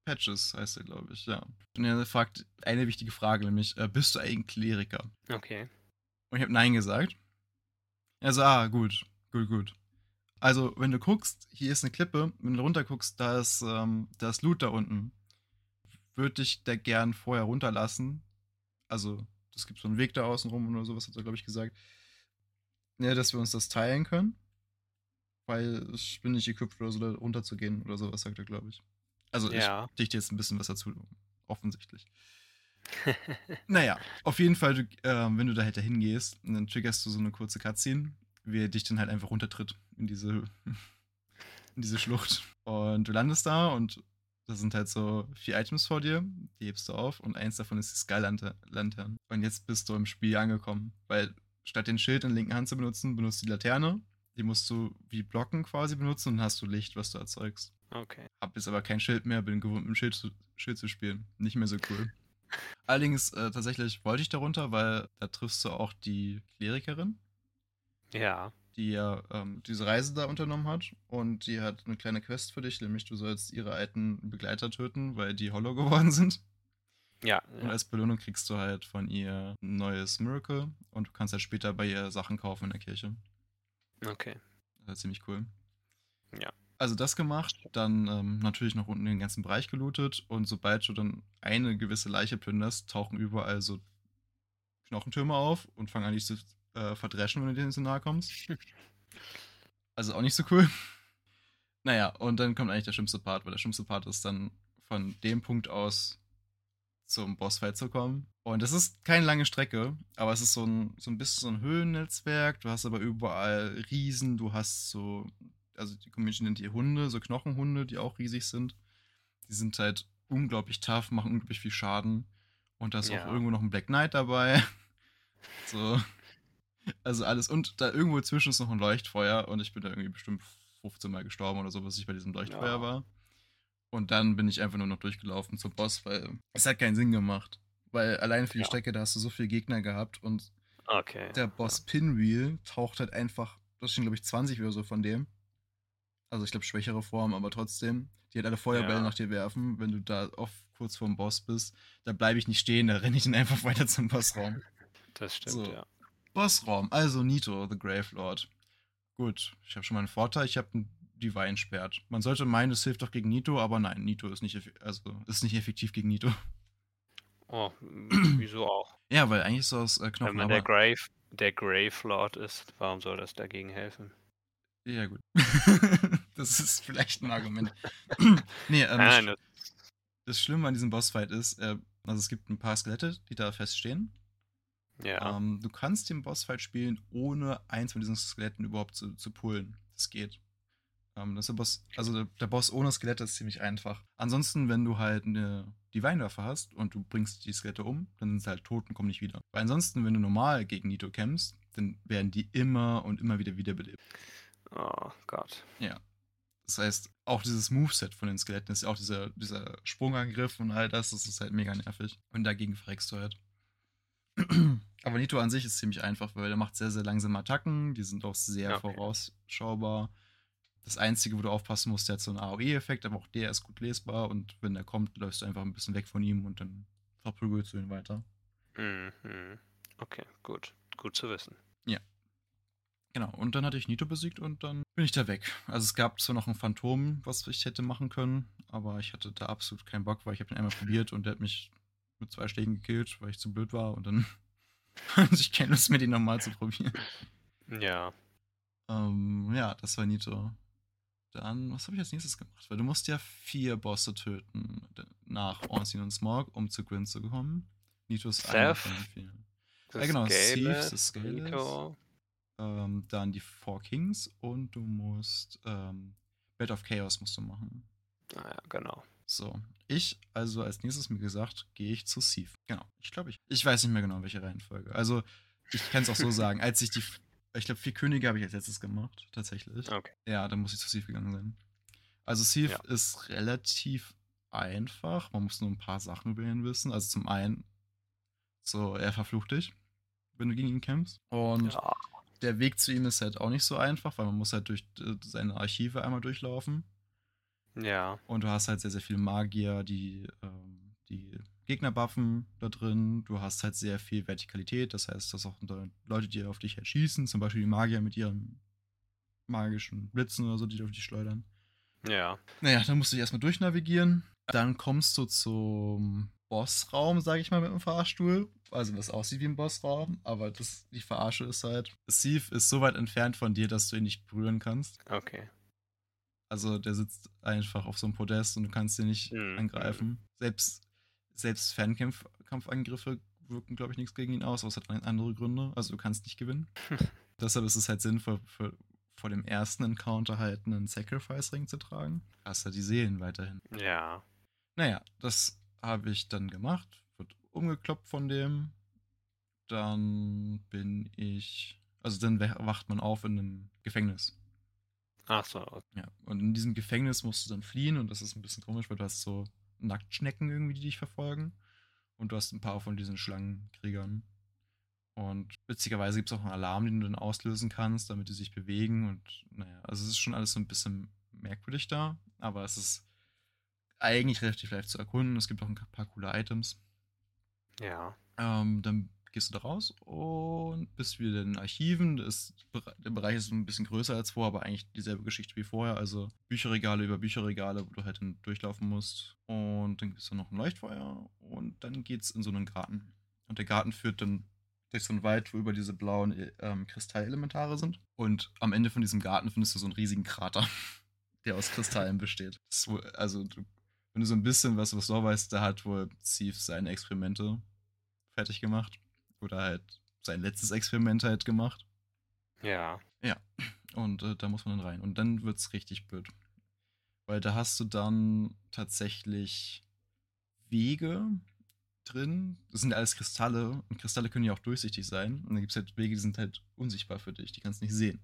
Patches, heißt er, glaube ich, ja. Und er fragt eine wichtige Frage, nämlich, äh, bist du eigentlich Kleriker? Okay. Und ich habe Nein gesagt. Er so, ah, gut, Gut, gut. Also, wenn du guckst, hier ist eine Klippe, wenn du runter guckst, da ist, ähm, da ist Loot da unten. Würde ich da gern vorher runterlassen. Also, es gibt so einen Weg da außen rum oder sowas, hat er, glaube ich, gesagt. Ja, dass wir uns das teilen können. Weil ich bin nicht equipped oder so, da runterzugehen oder sowas, sagt er, glaube ich. Also, Ja. ich dichte jetzt ein bisschen was dazu, offensichtlich. <laughs> Naja, auf jeden Fall, äh, wenn du da halt dahin gehst, dann triggerst du so eine kurze Cutscene, wie er dich dann halt einfach runtertritt in diese, <laughs> in diese Schlucht. Und du landest da und da sind halt so vier Items vor dir, die hebst du auf und eins davon ist die Sky-Lantern. Und jetzt bist du im Spiel angekommen, weil statt den Schild in der linken Hand zu benutzen, benutzt du die Laterne. Die musst du wie Blocken quasi benutzen und hast du Licht, was du erzeugst. Okay. Hab jetzt aber kein Schild mehr, bin gewohnt, mit dem Schild zu, Schild zu spielen. Nicht mehr so cool. <laughs> Allerdings, äh, tatsächlich wollte ich darunter, weil da triffst du auch die Klerikerin, Ja. Die ja ähm, diese Reise da unternommen hat. Und die hat eine kleine Quest für dich, nämlich du sollst ihre alten Begleiter töten, weil die hollow <laughs> geworden sind. Ja. Und ja. als Belohnung kriegst du halt von ihr ein neues Miracle und du kannst halt später bei ihr Sachen kaufen in der Kirche. Okay. Das ist ziemlich cool. Ja. Also das gemacht, dann ähm, natürlich noch unten den ganzen Bereich gelootet und sobald du dann eine gewisse Leiche plünderst, tauchen überall so Knochentürme auf und fangen an dich zu äh, verdreschen, wenn du denen zu nahe kommst. Also auch nicht so cool. Naja, und dann kommt eigentlich der schlimmste Part, weil der schlimmste Part ist dann von dem Punkt aus zum Bossfight zu kommen. Und das ist keine lange Strecke, aber es ist so ein, so ein bisschen so ein Höhennetzwerk. Du hast aber überall Riesen, du hast so, also die Community nennt die Hunde, so Knochenhunde, die auch riesig sind. Die sind halt unglaublich tough, machen unglaublich viel Schaden. Und da ist Ja. auch irgendwo noch ein Black Knight dabei. <laughs> So. Also alles. Und da irgendwo zwischen ist noch ein Leuchtfeuer und ich bin da irgendwie bestimmt 15 Mal gestorben oder so, was ich bei diesem Leuchtfeuer Ja. war. Und dann bin ich einfach nur noch durchgelaufen zum Boss, weil es hat keinen Sinn gemacht. Weil allein für die Ja. Strecke, da hast du so viele Gegner gehabt und Okay. der Boss Pinwheel taucht halt einfach, das sind glaube ich 20 oder so von dem. Also ich glaube schwächere Form, aber trotzdem. Die halt alle Feuerbälle Ja. nach dir werfen, wenn du da oft kurz vorm Boss bist. Da bleibe ich nicht stehen, da renne ich dann einfach <laughs> weiter zum Bossraum. Das stimmt, So. ja. Bossraum, also Nito, the Grave Lord. Gut, ich habe schon mal einen Vorteil, ich habe einen Divine Schwert. Man sollte meinen, es hilft doch gegen Nito, aber nein, Nito ist nicht, also, ist nicht effektiv gegen Nito. Oh, <clears throat> wieso auch? Ja, weil eigentlich ist aus äh, Wenn Knochen, man der. Grave, der Grave Lord ist, warum soll das dagegen helfen? Ja, gut. <laughs> das ist vielleicht ein Argument. <clears throat> nee, ähm, Nein, das, das, das Schlimme an diesem Bossfight ist, äh, also es gibt ein paar Skelette, die da feststehen. Ja. Ähm, du kannst den Bossfight spielen, ohne eins von diesen Skeletten überhaupt zu, zu pullen. Das geht. Ähm, das ist der Boss, also der, der Boss ohne Skelette ist ziemlich einfach. Ansonsten, wenn du halt eine Divine-Waffe hast und du bringst die Skelette um, dann sind sie halt tot und kommen nicht wieder. Weil ansonsten, wenn du normal gegen Nito kämpfst, dann werden die immer und immer wieder wiederbelebt. Oh Gott. Das heißt, auch dieses Moveset von den Skeletten ist ja auch dieser, dieser Sprungangriff und all das, das ist halt mega nervig. Und dagegen verreckst du halt. Aber Nito an sich ist ziemlich einfach, weil er macht sehr, sehr langsame Attacken, die sind auch sehr Okay. vorausschaubar. Das Einzige, wo du aufpassen musst, der hat so einen AOE-Effekt, aber auch der ist gut lesbar und wenn der kommt, läufst du einfach ein bisschen weg von ihm und dann verprügelst du ihn weiter. Mhm. Okay, gut. Gut zu wissen. Genau, und dann hatte ich Nito besiegt und dann bin ich da weg. Also es gab zwar noch ein Phantom, was ich hätte machen können, aber ich hatte da absolut keinen Bock, weil ich habe ihn einmal probiert und der hat mich mit zwei Schlägen gekillt, weil ich zu blöd war und dann <laughs> hatte ich keine Lust mehr, den nochmal zu probieren. Ja. Ähm, ja, das war Nito. Dann, was habe ich als nächstes gemacht? Weil du musst ja vier Bosse töten nach Ornstein und Smog, um zu Gwyn zu kommen. Nito ist einer von vielen. Ja, genau, Thieves, das. Nico. Ähm, dann die Four Kings und du musst ähm, Bed of Chaos musst du machen. Naja, genau. So. Ich, also als nächstes mir gesagt, gehe ich zu Thief. Genau. Ich glaube, ich. Ich weiß nicht mehr genau, welche Reihenfolge. Also, ich kann es auch so <laughs> sagen. Als ich die. Ich glaube, vier Könige habe ich als letztes gemacht, tatsächlich. Okay. Ja, dann muss ich zu Thief gegangen sein. Also, Thief Ja. ist relativ einfach. Man muss nur ein paar Sachen über ihn wissen. Also, zum einen, so, er verflucht dich, wenn du gegen ihn kämpfst. Und Ja. der Weg zu ihm ist halt auch nicht so einfach, weil man muss halt durch äh, seine Archive einmal durchlaufen. Ja. Und du hast halt sehr, sehr viele Magier, die ähm, die Gegner buffen da drin. Du hast halt sehr viel Vertikalität, das heißt, dass auch Le- Leute, die auf dich halt schießen, zum Beispiel die Magier mit ihrem magischen Blitzen oder so, die auf dich schleudern. Ja. Naja, dann musst du dich erstmal durchnavigieren. Dann kommst du zum Bossraum, sage ich mal, mit dem Fahrstuhl. Also was aussieht wie ein Bossraum, aber das, die Verarsche ist halt, Steve ist so weit entfernt von dir, dass du ihn nicht berühren kannst. Okay. Also der sitzt einfach auf so einem Podest und du kannst ihn nicht Mhm. angreifen. Selbst, selbst Fernkampfangriffe wirken, glaube ich, nichts gegen ihn aus, aber es hat andere Gründe. Also du kannst nicht gewinnen. <laughs> Deshalb ist es halt sinnvoll, für, vor dem ersten Encounter halt einen Sacrifice-Ring zu tragen. Hast ja die Seelen weiterhin. Ja. Naja, das habe ich dann gemacht. Wird umgekloppt von dem. Dann bin ich. Also dann wach- wacht man auf in einem Gefängnis. Ach so. okay. Ja. Und in diesem Gefängnis musst du dann fliehen und das ist ein bisschen komisch, weil du hast so Nacktschnecken irgendwie, die dich verfolgen. Und du hast ein paar von diesen Schlangenkriegern. Und witzigerweise gibt es auch einen Alarm, den du dann auslösen kannst, damit die sich bewegen. Und naja, also es ist schon alles so ein bisschen merkwürdig da, aber es ist eigentlich relativ leicht zu erkunden. Es gibt auch ein paar coole Items. Ja. Ähm, dann gehst du da raus und bist wieder in den Archiven. Das, der Bereich ist ein bisschen größer als vorher, aber eigentlich dieselbe Geschichte wie vorher. Also Bücherregale über Bücherregale, wo du halt dann durchlaufen musst. Und dann gibt es noch ein Leuchtfeuer und dann geht's in so einen Garten. Und der Garten führt dann durch so einen Wald, wo über diese blauen ähm, Kristallelementare sind. Und am Ende von diesem Garten findest du so einen riesigen Krater, <laughs> der aus Kristallen besteht. Ist wohl, also, du, wenn du so ein bisschen was, was du weißt, da hat wohl Steve seine Experimente fertig gemacht. Oder halt sein letztes Experiment halt gemacht. Ja. Und äh, da muss man dann rein. Und dann wird's richtig blöd. Weil da hast du dann tatsächlich Wege drin. Das sind alles Kristalle. Und Kristalle können ja auch durchsichtig sein. Und dann gibt's halt Wege, die sind halt unsichtbar für dich. Die kannst du nicht sehen.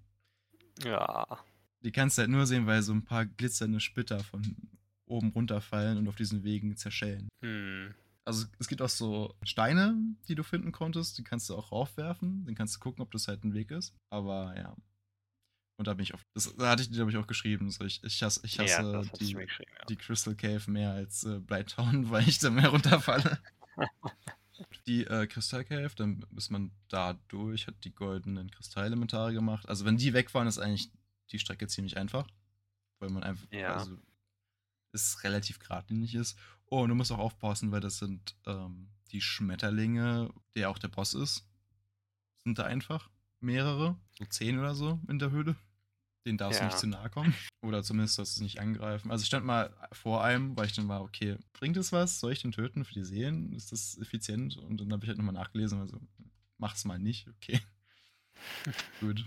Ja. Die kannst du halt nur sehen, weil so ein paar glitzernde Splitter von oben runterfallen und auf diesen Wegen zerschellen. Hm. Also es gibt auch so Steine, die du finden konntest, die kannst du auch raufwerfen. Dann kannst du gucken, ob das halt ein Weg ist. Aber ja. Und da bin ich auf. Das da hatte ich dir, glaube ich, auch geschrieben. So, ich, ich hasse, ich ja, hasse hast die. Ja. die Crystal Cave mehr als äh, Blight Town, <laughs> weil ich da mehr runterfalle. <laughs> die äh, Kristall Cave, dann ist man da durch, hat die goldenen Kristallelementare gemacht. Also wenn die weg waren, ist eigentlich die Strecke ziemlich einfach. Weil man einfach, Ja. also es relativ geradlinig ist. Oh, und du musst auch aufpassen, weil das sind ähm, die Schmetterlinge, der auch der Boss ist. Sind da einfach mehrere, so zehn oder so in der Höhle. Den darfst du Ja. nicht zu nahe kommen. Oder zumindest sollst du es nicht angreifen. Also ich stand mal vor einem, weil ich dann war, okay, bringt es was? Soll ich den töten für die Seelen? Ist das effizient? Und dann habe ich halt nochmal nachgelesen, also mach's mal nicht, okay. <laughs> gut.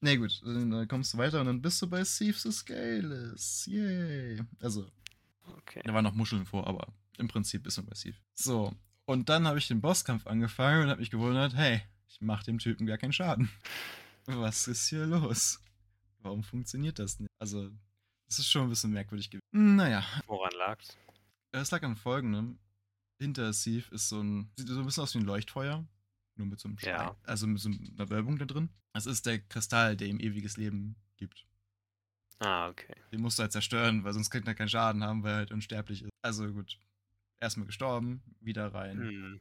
Nee, gut, dann kommst du weiter und dann bist du bei Thieves Scales. Yay. Also, Okay. da waren noch Muscheln vor, aber im Prinzip bei Thief. So, und dann habe ich den Bosskampf angefangen und habe mich gewundert, hey, ich mache dem Typen gar keinen Schaden. Was ist hier los? Warum funktioniert das nicht? Also, das ist schon ein bisschen merkwürdig gewesen. Naja, Woran lag's? es lag an folgendem. Hinter Thief ist so ein, sieht so ein bisschen aus wie ein Leuchtfeuer. Nur mit so einem Ja. Stein, also mit so einer Wölbung da drin. Das ist der Kristall, der ihm ewiges Leben gibt. Ah, okay. Den musst du halt zerstören, weil sonst kriegt er keinen Schaden haben, weil er halt unsterblich ist. Also gut. Erstmal gestorben, wieder rein. Hm.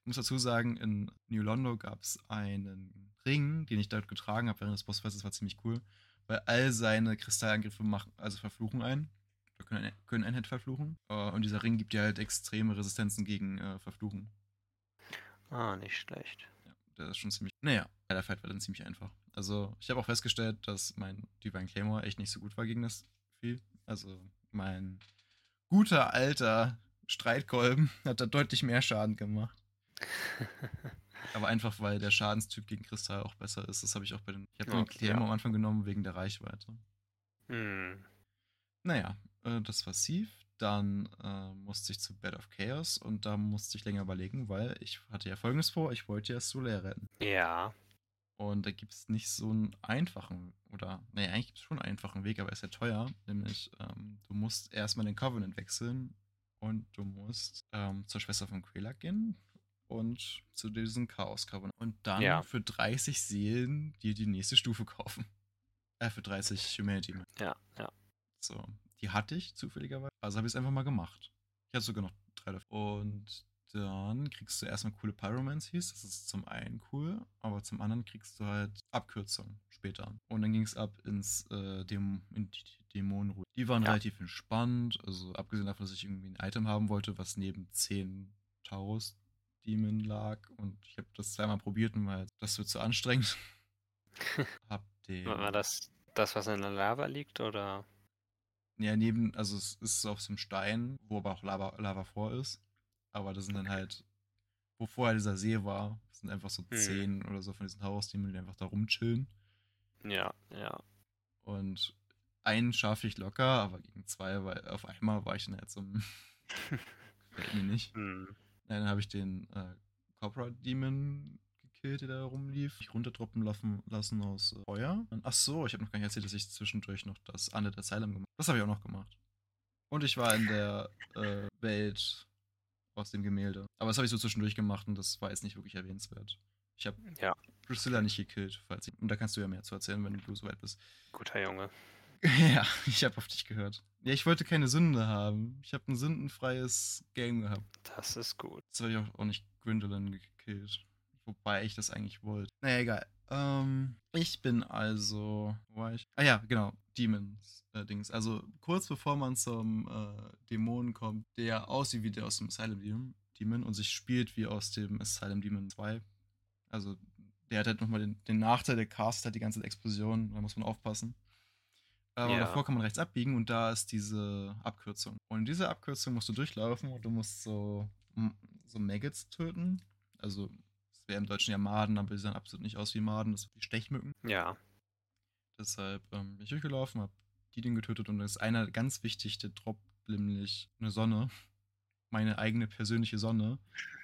Ich muss dazu sagen, in New Londo gab es einen Ring, den ich dort getragen habe während des Bossfights. Das war ziemlich cool, weil all seine Kristallangriffe machen, also verfluchen einen. Oder können, ein- können einen halt verfluchen. Äh, Und dieser Ring gibt dir halt extreme Resistenzen gegen äh, Verfluchen. Ah, nicht schlecht. Der ist schon ziemlich. Naja, der Fight war dann ziemlich einfach. Also, ich habe auch festgestellt, dass mein Divine Claymore echt nicht so gut war gegen das Vieh. Also, mein guter alter Streitkolben <laughs> hat da deutlich mehr Schaden gemacht. <laughs> Aber einfach, weil der Schadenstyp gegen Kristall auch besser ist. Das habe ich auch bei den. Ich habe den Okay, Claymore ja. am Anfang genommen wegen der Reichweite. Hm. Naja, äh, das war Sieve. Dann äh, musste ich zu Bed of Chaos und da musste ich länger überlegen, weil ich hatte ja folgendes vor: Ich wollte ja Soler retten. Ja. Und da gibt es nicht so einen einfachen, oder, naja, eigentlich gibt es schon einen einfachen Weg, aber er ist ja teuer. Nämlich, ähm, du musst erstmal den Covenant wechseln und du musst ähm, zur Schwester von Quelac gehen und zu diesem Chaos Covenant. Und dann Ja. für 30 Seelen dir die nächste Stufe kaufen. Äh, für 30 Humanity. Ja, ja. So, die hatte ich zufälligerweise. Also habe ich es einfach mal gemacht. Ich hatte sogar noch drei davon. Und dann kriegst du erstmal coole Pyromancies. Das ist zum einen cool, aber zum anderen kriegst du halt Abkürzungen später. Und dann ging es ab ins äh, Däm in die Dämonenruhe. Die waren Ja. relativ entspannt. Also abgesehen davon, dass ich irgendwie ein Item haben wollte, was neben 10 Taurus Demon lag. Und ich habe das zweimal probiert und war halt, das wird zu anstrengend. <laughs> hab den. War das das, was in der Lava liegt, oder? Ja, neben, also es ist auf so einem Stein, wo aber auch Lava, Lava vor ist. Aber das sind dann halt, wo vorher dieser See war, das sind einfach so Hm. zehn oder so von diesen Hausdämonen, die einfach da rumchillen. Ja, ja. Und einen schaffe ich locker, aber gegen zwei, weil auf einmal war ich dann halt so, <laughs> gefällt mir nicht. Hm. Dann habe ich den äh, Cobra Demon der da rumlief. Ich runterdroppen lassen, lassen aus äh, Feuer. Und, ach so, ich habe noch gar nicht erzählt, dass ich zwischendurch noch das Undead Asylum gemacht habe. Das habe ich auch noch gemacht. Und ich war in der äh, Welt aus dem Gemälde. Aber das habe ich so zwischendurch gemacht und das war jetzt nicht wirklich erwähnenswert. Ich habe Ja. Priscilla nicht gekillt, falls ich, und da kannst du ja mehr zu erzählen, wenn du soweit bist. Guter Junge. <laughs> Ja, ich habe auf dich gehört. Ja, ich wollte keine Sünde haben. Ich habe ein sündenfreies Game gehabt. Das ist gut. Jetzt habe ich auch, auch nicht Gwendolyn gekillt. Wobei ich das eigentlich wollte. Naja, egal. Ähm, ich bin also. Wo war ich? Ah ja, genau. Demons. Äh, Dings. Also kurz bevor man zum äh, Dämonen kommt, der aussieht wie der aus dem Asylum Demon, und sich spielt wie aus dem Asylum Demon 2. Also der hat halt nochmal den, den Nachteil, der Cast hat die ganze Explosion, da muss man aufpassen. Aber Ja. davor kann man rechts abbiegen und da ist diese Abkürzung. Und in dieser Abkürzung musst du durchlaufen und du musst so, so Maggots töten. Also, wäre im Deutschen ja Maden, aber die sahen absolut nicht aus wie Maden, das sind wie Stechmücken. Ja. Deshalb ähm, bin ich durchgelaufen, hab die Ding getötet und da ist einer ganz wichtig, der droppt nämlich eine Sonne. Meine eigene persönliche Sonne.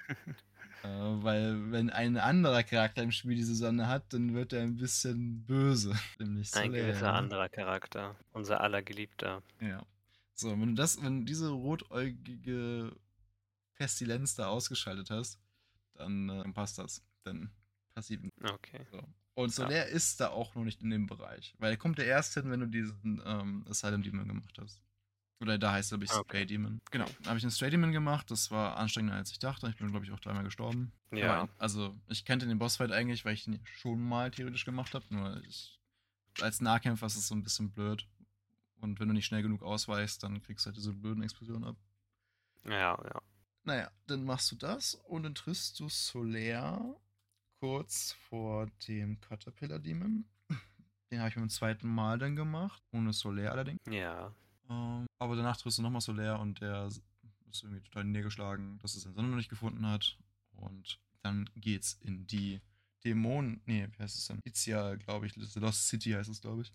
<laughs> äh, weil, wenn ein anderer Charakter im Spiel diese Sonne hat, dann wird er ein bisschen böse. <laughs> Nämlich Ein gewisser anderer Charakter. Unser aller Geliebter. Ja. So, wenn du das, wenn du diese rotäugige Pestilenz da ausgeschaltet hast, dann, äh, dann passt das. Dann nichts. Okay. So. Und Soler ist da auch noch nicht in dem Bereich. Weil er kommt ja erst hin, wenn du diesen ähm, Asylum Demon gemacht hast. Oder da heißt er, glaube ich, Okay. Stray Demon. Genau. Da habe ich einen Stray Demon gemacht. Das war anstrengender, als ich dachte. Ich bin, glaube ich, auch dreimal gestorben. Ja. Aber, also, ich kannte den Bossfight eigentlich, weil ich ihn schon mal theoretisch gemacht habe. Nur ich, als Nahkämpfer ist es so ein bisschen blöd. Und wenn du nicht schnell genug ausweichst, dann kriegst du halt diese blöden Explosionen ab. Ja, ja. Naja, dann machst du das und dann triffst du Soler kurz vor dem Caterpillar Demon. Den habe ich beim zweiten Mal dann gemacht, ohne Soler allerdings. Ja. Ähm, aber danach triffst du nochmal Soler und der ist irgendwie total niedergeschlagen, dass er seine Sonne noch nicht gefunden hat. Und dann geht's in die Dämonen. Nee, wie heißt es denn? Itzia, glaube ich. The Lost City heißt es, glaube ich.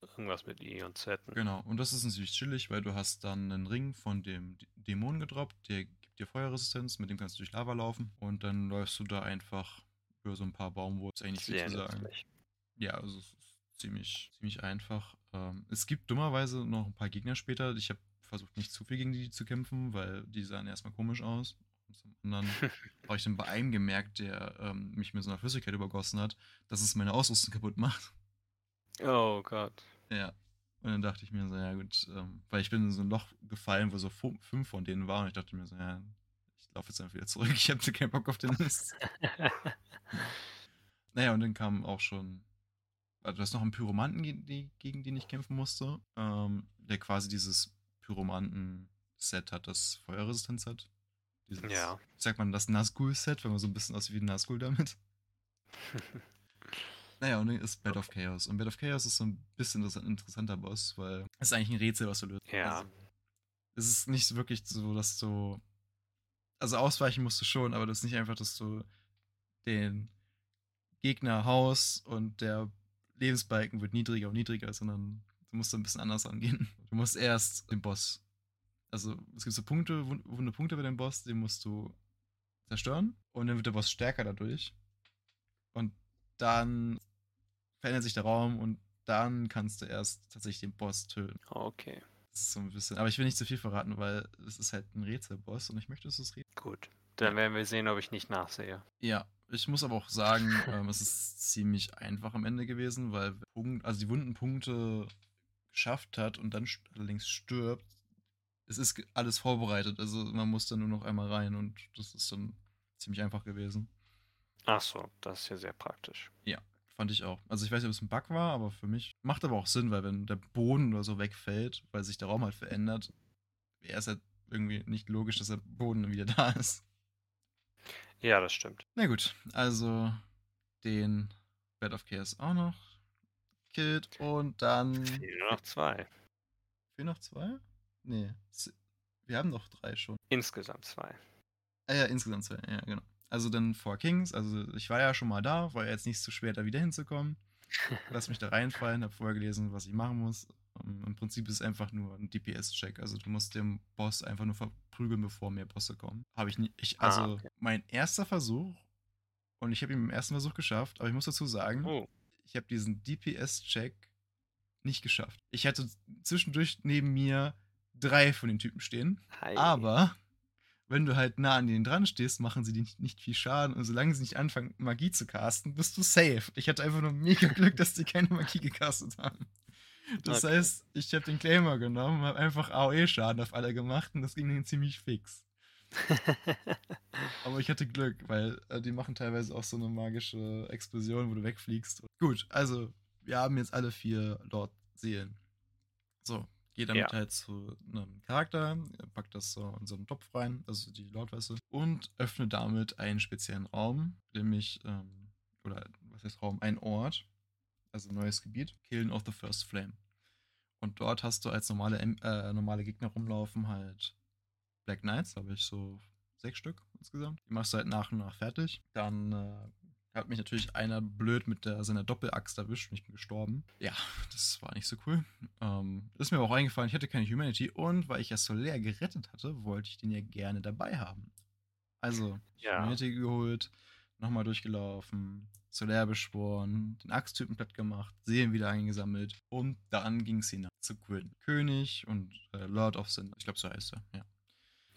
Irgendwas mit I und Z. Genau, und das ist natürlich chillig, weil du hast dann einen Ring von dem Dämon gedroppt, der gibt dir Feuerresistenz, mit dem kannst du durch Lava laufen und dann läufst du da einfach über so ein paar Baumwurzeln. Ist eigentlich viel zu sagen. nützlich. Ja, also es ist ziemlich, ziemlich einfach. Ähm, es gibt dummerweise noch ein paar Gegner später. Ich habe versucht, nicht zu viel gegen die zu kämpfen, weil die sahen erstmal komisch aus. Und zum anderen <laughs> habe ich dann bei einem gemerkt, der ähm, mich mit so einer Flüssigkeit übergossen hat, dass es meine Ausrüstung kaputt macht. Oh Gott. Ja. Und dann dachte ich mir so, ja gut, ähm, weil ich bin in so ein Loch gefallen, wo so fünf von denen waren. Und ich dachte mir so, ja, ich laufe jetzt einfach wieder zurück. <laughs> Ich habe keinen Bock auf den Mist. <laughs> <laughs> Naja, und dann kam auch schon. Also, du hast noch einen Pyromanten, gegen den ich kämpfen musste, ähm, der quasi dieses Pyromanten-Set hat, das Feuerresistenz hat. Dieses, Ja. Sagt man das Nazgul-Set, wenn man so ein bisschen aussieht wie ein Nazgul damit? Naja, und dann ist Bed of Chaos. Und Bed of Chaos ist so ein bisschen interess- interessanter Boss, weil es ist eigentlich ein Rätsel, was du löst. Ja. Also, es ist nicht wirklich so, dass du. Also ausweichen musst du schon, aber das ist nicht einfach, dass du den Gegner haust und der Lebensbalken wird niedriger und niedriger, sondern du musst ein bisschen anders angehen. Du musst erst den Boss. Also es gibt so Punkte, wund- wunde Punkte bei dem Boss, den musst du zerstören und dann wird der Boss stärker dadurch. Und dann verändert sich der Raum und dann kannst du erst tatsächlich den Boss töten. Okay. Das ist so ein bisschen. Aber ich will nicht zu viel verraten, weil es ist halt ein Rätselboss und ich möchte, dass es Rätsel. Gut. Dann werden wir sehen, ob ich nicht nachsehe. Ja, ich muss aber auch sagen, <laughs> ähm, es ist ziemlich einfach am Ende gewesen, weil Punkt, also die wunden Punkte geschafft hat und dann st- allerdings stirbt, es ist alles vorbereitet. Also man muss dann nur noch einmal rein und das ist dann ziemlich einfach gewesen. Ach so, das ist ja sehr praktisch. Fand ich auch. Also ich weiß nicht, ob es ein Bug war, aber für mich macht aber auch Sinn, weil wenn der Boden oder so wegfällt, weil sich der Raum halt verändert, wäre es halt irgendwie nicht logisch, dass der Boden wieder <laughs> da ist. Ja, das stimmt. Na gut, also den Bed of Chaos auch noch killt und dann Fehlen nur noch zwei. fehlen noch zwei? Nee, wir haben noch drei schon. Insgesamt zwei. Ah ja, insgesamt zwei, ja, genau. Also dann Four Kings, also ich war ja schon mal da, war ja jetzt nicht so schwer, da wieder hinzukommen. Lass mich da reinfallen, habe vorher gelesen, was ich machen muss. Ähm, Im Prinzip ist es einfach nur ein DPS-Check. Also du musst den Boss einfach nur verprügeln, bevor mehr Bosse kommen. Habe ich nicht. Ich, Ah, also okay. mein erster Versuch, und ich habe ihn im ersten Versuch geschafft, aber ich muss dazu sagen, Oh, ich habe diesen DPS-Check nicht geschafft. Ich hatte zwischendurch neben mir drei von den Typen stehen. hi. Aber wenn du halt nah an denen dran stehst, machen sie dir nicht, viel Schaden. Und solange sie nicht anfangen, Magie zu casten, bist du safe. Ich hatte einfach nur mega <laughs> Glück, dass die keine Magie gecastet haben. Das Okay. heißt, ich habe den Claimer genommen, habe einfach AOE-Schaden auf alle gemacht und das ging dann ziemlich fix. <laughs> Aber ich hatte Glück, weil äh, die machen teilweise auch so eine magische Explosion, wo du wegfliegst. Gut, also wir haben jetzt alle vier Lord-Seelen. So, geh damit Ja. halt zu einem Charakter, packt das so in so einen Topf rein, also die Lordwässer, und öffne damit einen speziellen Raum, nämlich, ähm, oder was heißt Raum? Ein Ort, also ein neues Gebiet, Killen of the First Flame. Und dort hast du als normale, äh, normale Gegner rumlaufen halt Black Knights, habe ich so sechs Stück insgesamt. Die machst du halt nach und nach fertig. Dann äh, hat mich natürlich einer blöd mit der, seiner Doppelaxt erwischt und ich bin gestorben. Ja, das war nicht so cool. Ähm, ist mir aber auch eingefallen, ich hatte keine Humanity und weil ich ja Soler gerettet hatte, wollte ich den ja gerne dabei haben. Also, Ja. Humanity geholt, nochmal durchgelaufen, Soler beschworen, den Axttypen platt gemacht, Seelen wieder eingesammelt und dann ging es hinab zu Quinn. König und äh, Lord of Sin. Ich glaube, so heißt er, ja.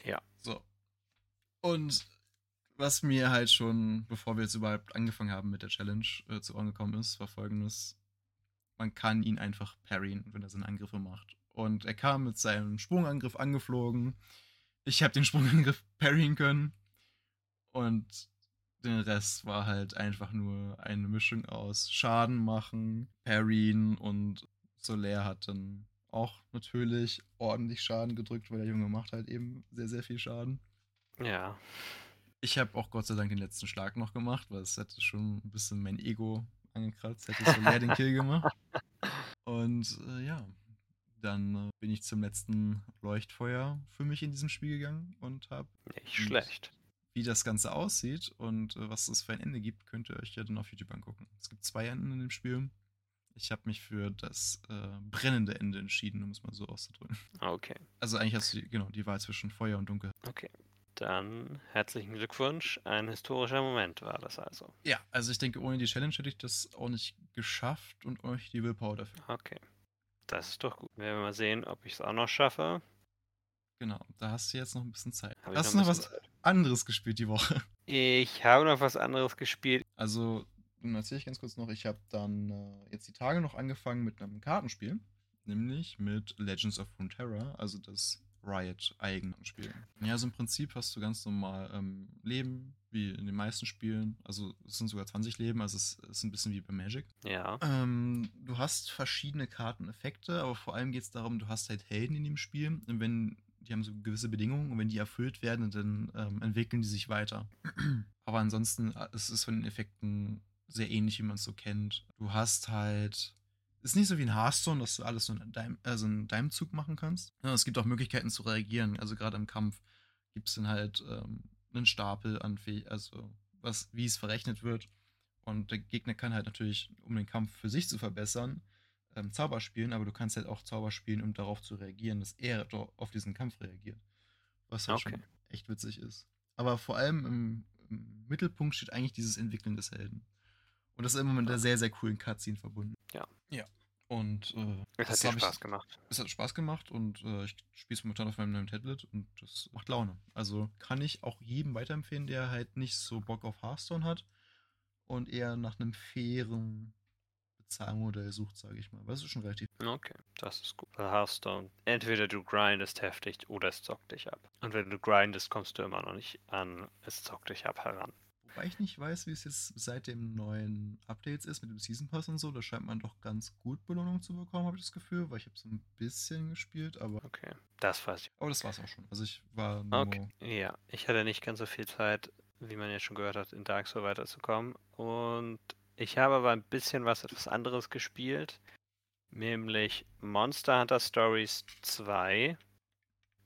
Ja. So. Und was mir halt schon, bevor wir jetzt überhaupt angefangen haben mit der Challenge, äh, zu Ohren gekommen ist, war folgendes. Man kann ihn einfach parryen, wenn er seine Angriffe macht. Und er kam mit seinem Sprungangriff angeflogen. Ich habe den Sprungangriff <laughs> parryen können. Und den Rest war halt einfach nur eine Mischung aus Schaden machen, parryen und Soler hat dann auch natürlich ordentlich Schaden gedrückt, weil der Junge macht halt eben sehr, sehr viel Schaden. Ja. Ich habe auch Gott sei Dank den letzten Schlag noch gemacht, weil es hätte schon ein bisschen mein Ego angekratzt, hätte Soler den Kill gemacht. Und äh, ja, dann äh, bin ich zum letzten Leuchtfeuer für mich in diesem Spiel gegangen und habe, Nicht schlecht. wie das Ganze aussieht und äh, was es für ein Ende gibt, könnt ihr euch ja dann auf YouTube angucken. Es gibt zwei Enden in dem Spiel. Ich habe mich für das äh, brennende Ende entschieden, um es mal so auszudrücken. Okay. Also eigentlich hast du die, genau die Wahl zwischen Feuer und Dunkel. Okay. Dann herzlichen Glückwunsch. Ein historischer Moment war das also. Ja, also ich denke, ohne die Challenge hätte ich das auch nicht geschafft und euch die Willpower dafür. Okay. Das ist doch gut. Werden wir mal sehen, ob ich es auch noch schaffe. Genau, da hast du jetzt noch ein bisschen Zeit. Ich hast noch du noch was Zeit. anderes gespielt die Woche? <laughs> Ich habe noch was anderes gespielt. Also, dann erzähle ich ganz kurz noch, ich habe dann äh, jetzt die Tage noch angefangen mit einem Kartenspiel, nämlich mit Legends of Runeterra, also das Riot-Eigenspiel. Ja, also im Prinzip hast du ganz normal ähm, Leben, wie in den meisten Spielen, also es sind sogar 20 Leben, also es ist ein bisschen wie bei Magic. Ja. Ähm, du hast verschiedene Karteneffekte, aber vor allem geht es darum, du hast halt Helden in dem Spiel. Und wenn die haben so gewisse Bedingungen und wenn die erfüllt werden, dann ähm, entwickeln die sich weiter. <clears throat> aber ansonsten äh, es ist von den Effekten sehr ähnlich, wie man es so kennt. Du hast halt. Ist nicht so wie ein Hearthstone, dass du alles so in deinem, also in deinem Zug machen kannst. Ja, es gibt auch Möglichkeiten zu reagieren. Also gerade im Kampf gibt es dann halt ähm, einen Stapel an Fäh also was, wie es verrechnet wird. Und der Gegner kann halt natürlich, um den Kampf für sich zu verbessern, ähm, Zauber spielen, aber du kannst halt auch Zauber spielen, um darauf zu reagieren, dass er auf diesen Kampf reagiert. Was halt Okay. schon echt witzig ist. Aber vor allem im, im Mittelpunkt steht eigentlich dieses Entwickeln des Helden. Und das ist immer mit einer sehr, sehr coolen Cutscene verbunden. Ja. Ja. Und äh, Es hat das hab ich- Spaß gemacht. es hat Spaß gemacht und äh, ich spiele es momentan auf meinem neuen Tablet und das macht Laune. Also kann ich auch jedem weiterempfehlen, der halt nicht so Bock auf Hearthstone hat und eher nach einem fairen Bezahlmodell sucht, sage ich mal. Aber es ist schon relativ. Okay, das ist gut. Bei Hearthstone. Entweder du grindest heftig oder es zockt dich ab. Und wenn du grindest, kommst du immer noch nicht an es zockt dich ab heran. Wobei ich nicht weiß, wie es jetzt seit dem neuen Updates ist mit dem Season Pass und so. Da scheint man doch ganz gut Belohnung zu bekommen, habe ich das Gefühl, weil ich habe so ein bisschen gespielt, aber. Okay, das ich. Aber das war's auch schon. Also ich war. Okay, ja. Ich hatte nicht ganz so viel Zeit, wie man jetzt schon gehört hat, in Dark Souls weiterzukommen. Und ich habe aber ein bisschen was etwas anderes gespielt. Nämlich Monster Hunter Stories 2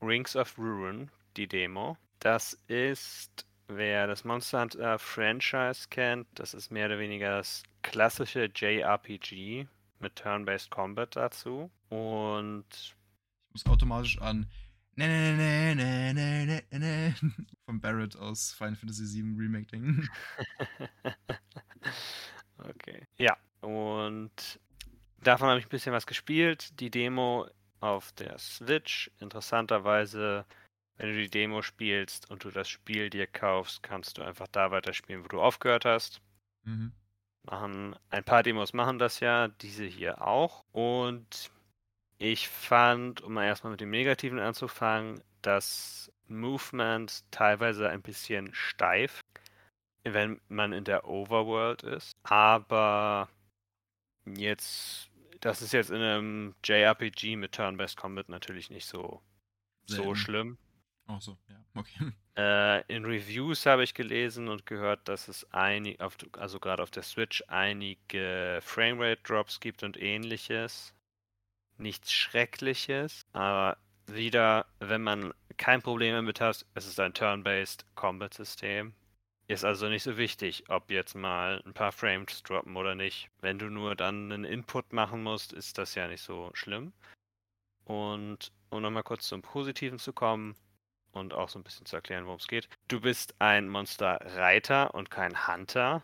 Rings of Ruin, die Demo. Das ist Wer das Monster Hunter Franchise kennt, das ist mehr oder weniger das klassische JRPG mit Turn-Based Combat dazu. Und Ich muss automatisch an ne, ne, ne, ne, ne, ne, ne, von Barrett aus Final Fantasy VII Remake denken. <laughs> okay. Ja, und davon habe ich ein bisschen was gespielt. Die Demo auf der Switch. Interessanterweise wenn du die Demo spielst und du das Spiel dir kaufst, kannst du einfach da weiterspielen, wo du aufgehört hast. Mhm. Machen, ein paar Demos machen das ja, diese hier auch. Und ich fand, um mal erstmal mit dem Negativen anzufangen, das Movement teilweise ein bisschen steif, wenn man in der Overworld ist. Aber jetzt, das ist jetzt in einem JRPG mit Turn-Based Combat natürlich nicht so, so schlimm. Ach so, ja, okay. Äh, in Reviews habe ich gelesen und gehört, dass es einige, also gerade auf der Switch, einige Framerate-Drops gibt und ähnliches. Nichts Schreckliches, aber wieder, wenn man kein Problem damit hat, es ist ein Turn-Based Combat-System. Ist also nicht so wichtig, ob jetzt mal ein paar Frames droppen oder nicht. Wenn du nur dann einen Input machen musst, ist das ja nicht so schlimm. Und um nochmal kurz zum Positiven zu kommen, und auch so ein bisschen zu erklären, worum es geht. Du bist ein Monsterreiter und kein Hunter.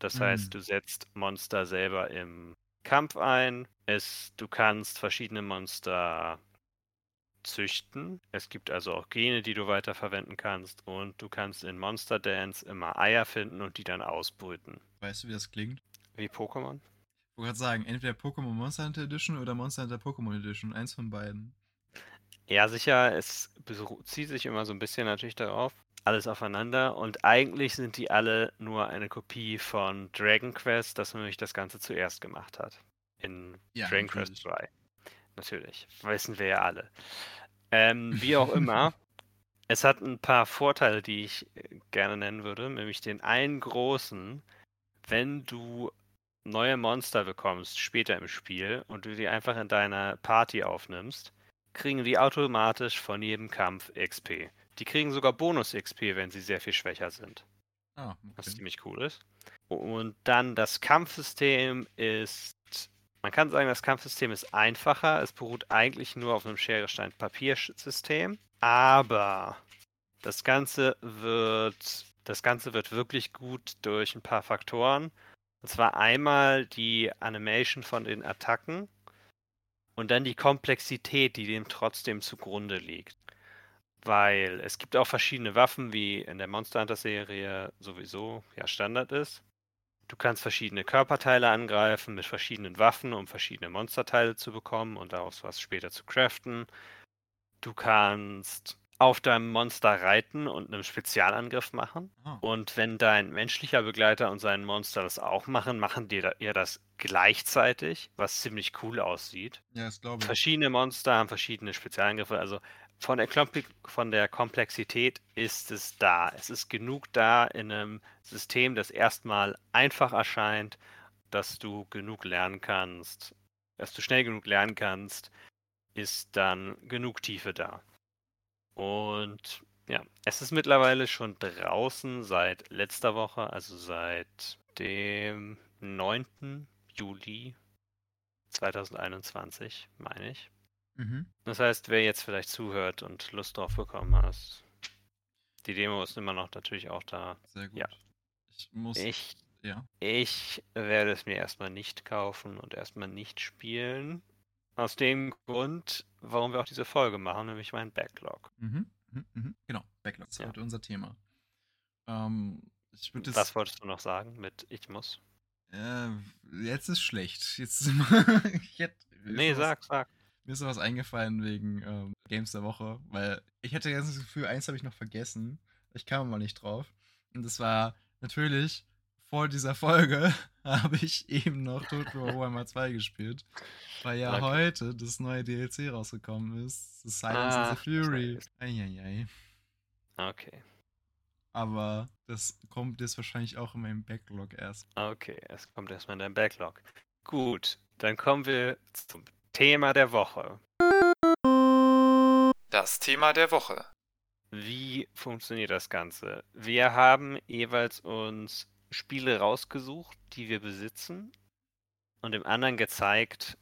Das heißt, Hm. du setzt Monster selber im Kampf ein. Es, du kannst verschiedene Monster züchten. Es gibt also auch Gene, die du weiterverwenden kannst. Und du kannst in Monster Dance immer Eier finden und die dann ausbrüten. Weißt du, wie das klingt? Wie Pokémon? Ich wollte gerade sagen, entweder Pokémon Monster Hunter Edition oder Monster Hunter Pokémon Edition. Eins von beiden. Ja, sicher, es bezieht sich immer so ein bisschen natürlich darauf. Alles aufeinander und eigentlich sind die alle nur eine Kopie von Dragon Quest, das nämlich das Ganze zuerst gemacht hat. In Ja, Dragon natürlich. Quest 3. Natürlich. Wissen wir ja alle. Ähm, wie auch immer, <laughs> es hat ein paar Vorteile, die ich äh, gerne nennen würde, nämlich den einen großen, wenn du neue Monster bekommst später im Spiel und du die einfach in deiner Party aufnimmst, kriegen die automatisch von jedem Kampf XP. Die kriegen sogar Bonus-XP, wenn sie sehr viel schwächer sind, Ah, was okay. ziemlich cool ist. Und dann das Kampfsystem ist, man kann sagen, das Kampfsystem ist einfacher. Es beruht eigentlich nur auf einem Schere-Stein-Papier-System, aber das Ganze wird, das Ganze wird wirklich gut durch ein paar Faktoren. Und zwar einmal die Animation von den Attacken und dann die Komplexität, die dem trotzdem zugrunde liegt. Weil es gibt auch verschiedene Waffen, wie in der Monster Hunter Serie sowieso ja Standard ist. Du kannst verschiedene Körperteile angreifen mit verschiedenen Waffen, um verschiedene Monsterteile zu bekommen und daraus was später zu craften. Du kannst auf deinem Monster reiten und einen Spezialangriff machen. Ah, Und wenn dein menschlicher Begleiter und sein Monster das auch machen, machen die da- ihr das gleichzeitig, was ziemlich cool aussieht. ja, das glaube ich. Verschiedene Monster haben verschiedene Spezialangriffe. Also von der, Kompli- von der Komplexität ist es da. Es ist genug da in einem System, das erstmal einfach erscheint, dass du genug lernen kannst, dass du schnell genug lernen kannst, ist dann genug Tiefe da. Und ja, es ist mittlerweile schon draußen seit letzter Woche, also seit dem 9. Juli 2021, meine ich. Mhm. Das heißt, wer jetzt vielleicht zuhört und Lust drauf bekommen hat, die Demo ist immer noch natürlich auch da. Sehr gut. Ja. Ich muss. Ich, Ja. ich werde es mir erstmal nicht kaufen und erstmal nicht spielen. Aus dem Grund, warum wir auch diese Folge machen, nämlich meinen Backlog. Mhm. Mhm. Mhm. Genau, Backlog ist Ja. heute unser Thema. Ähm, ich würde Was wolltest du noch sagen mit Ich muss? Äh, jetzt ist schlecht. Jetzt <laughs> ich hätte, nee, sag, was, sag. Mir ist was eingefallen wegen ähm, Games der Woche, weil ich hatte das Gefühl, eins habe ich noch vergessen. Ich kam mal nicht drauf. Und das war natürlich vor dieser Folge <laughs> habe ich eben noch Total Warhammer 2 gespielt, weil ja okay. heute das neue DLC rausgekommen ist. The Silence ah, of the Fury. Eieiei. Okay. Aber das kommt jetzt wahrscheinlich auch in meinem Backlog erst. Okay, es kommt erstmal in deinem Backlog. Gut, dann kommen wir zum Thema der Woche. Das Thema der Woche. Wie funktioniert das Ganze? Wir haben jeweils uns Spiele rausgesucht, die wir besitzen und dem anderen gezeigt,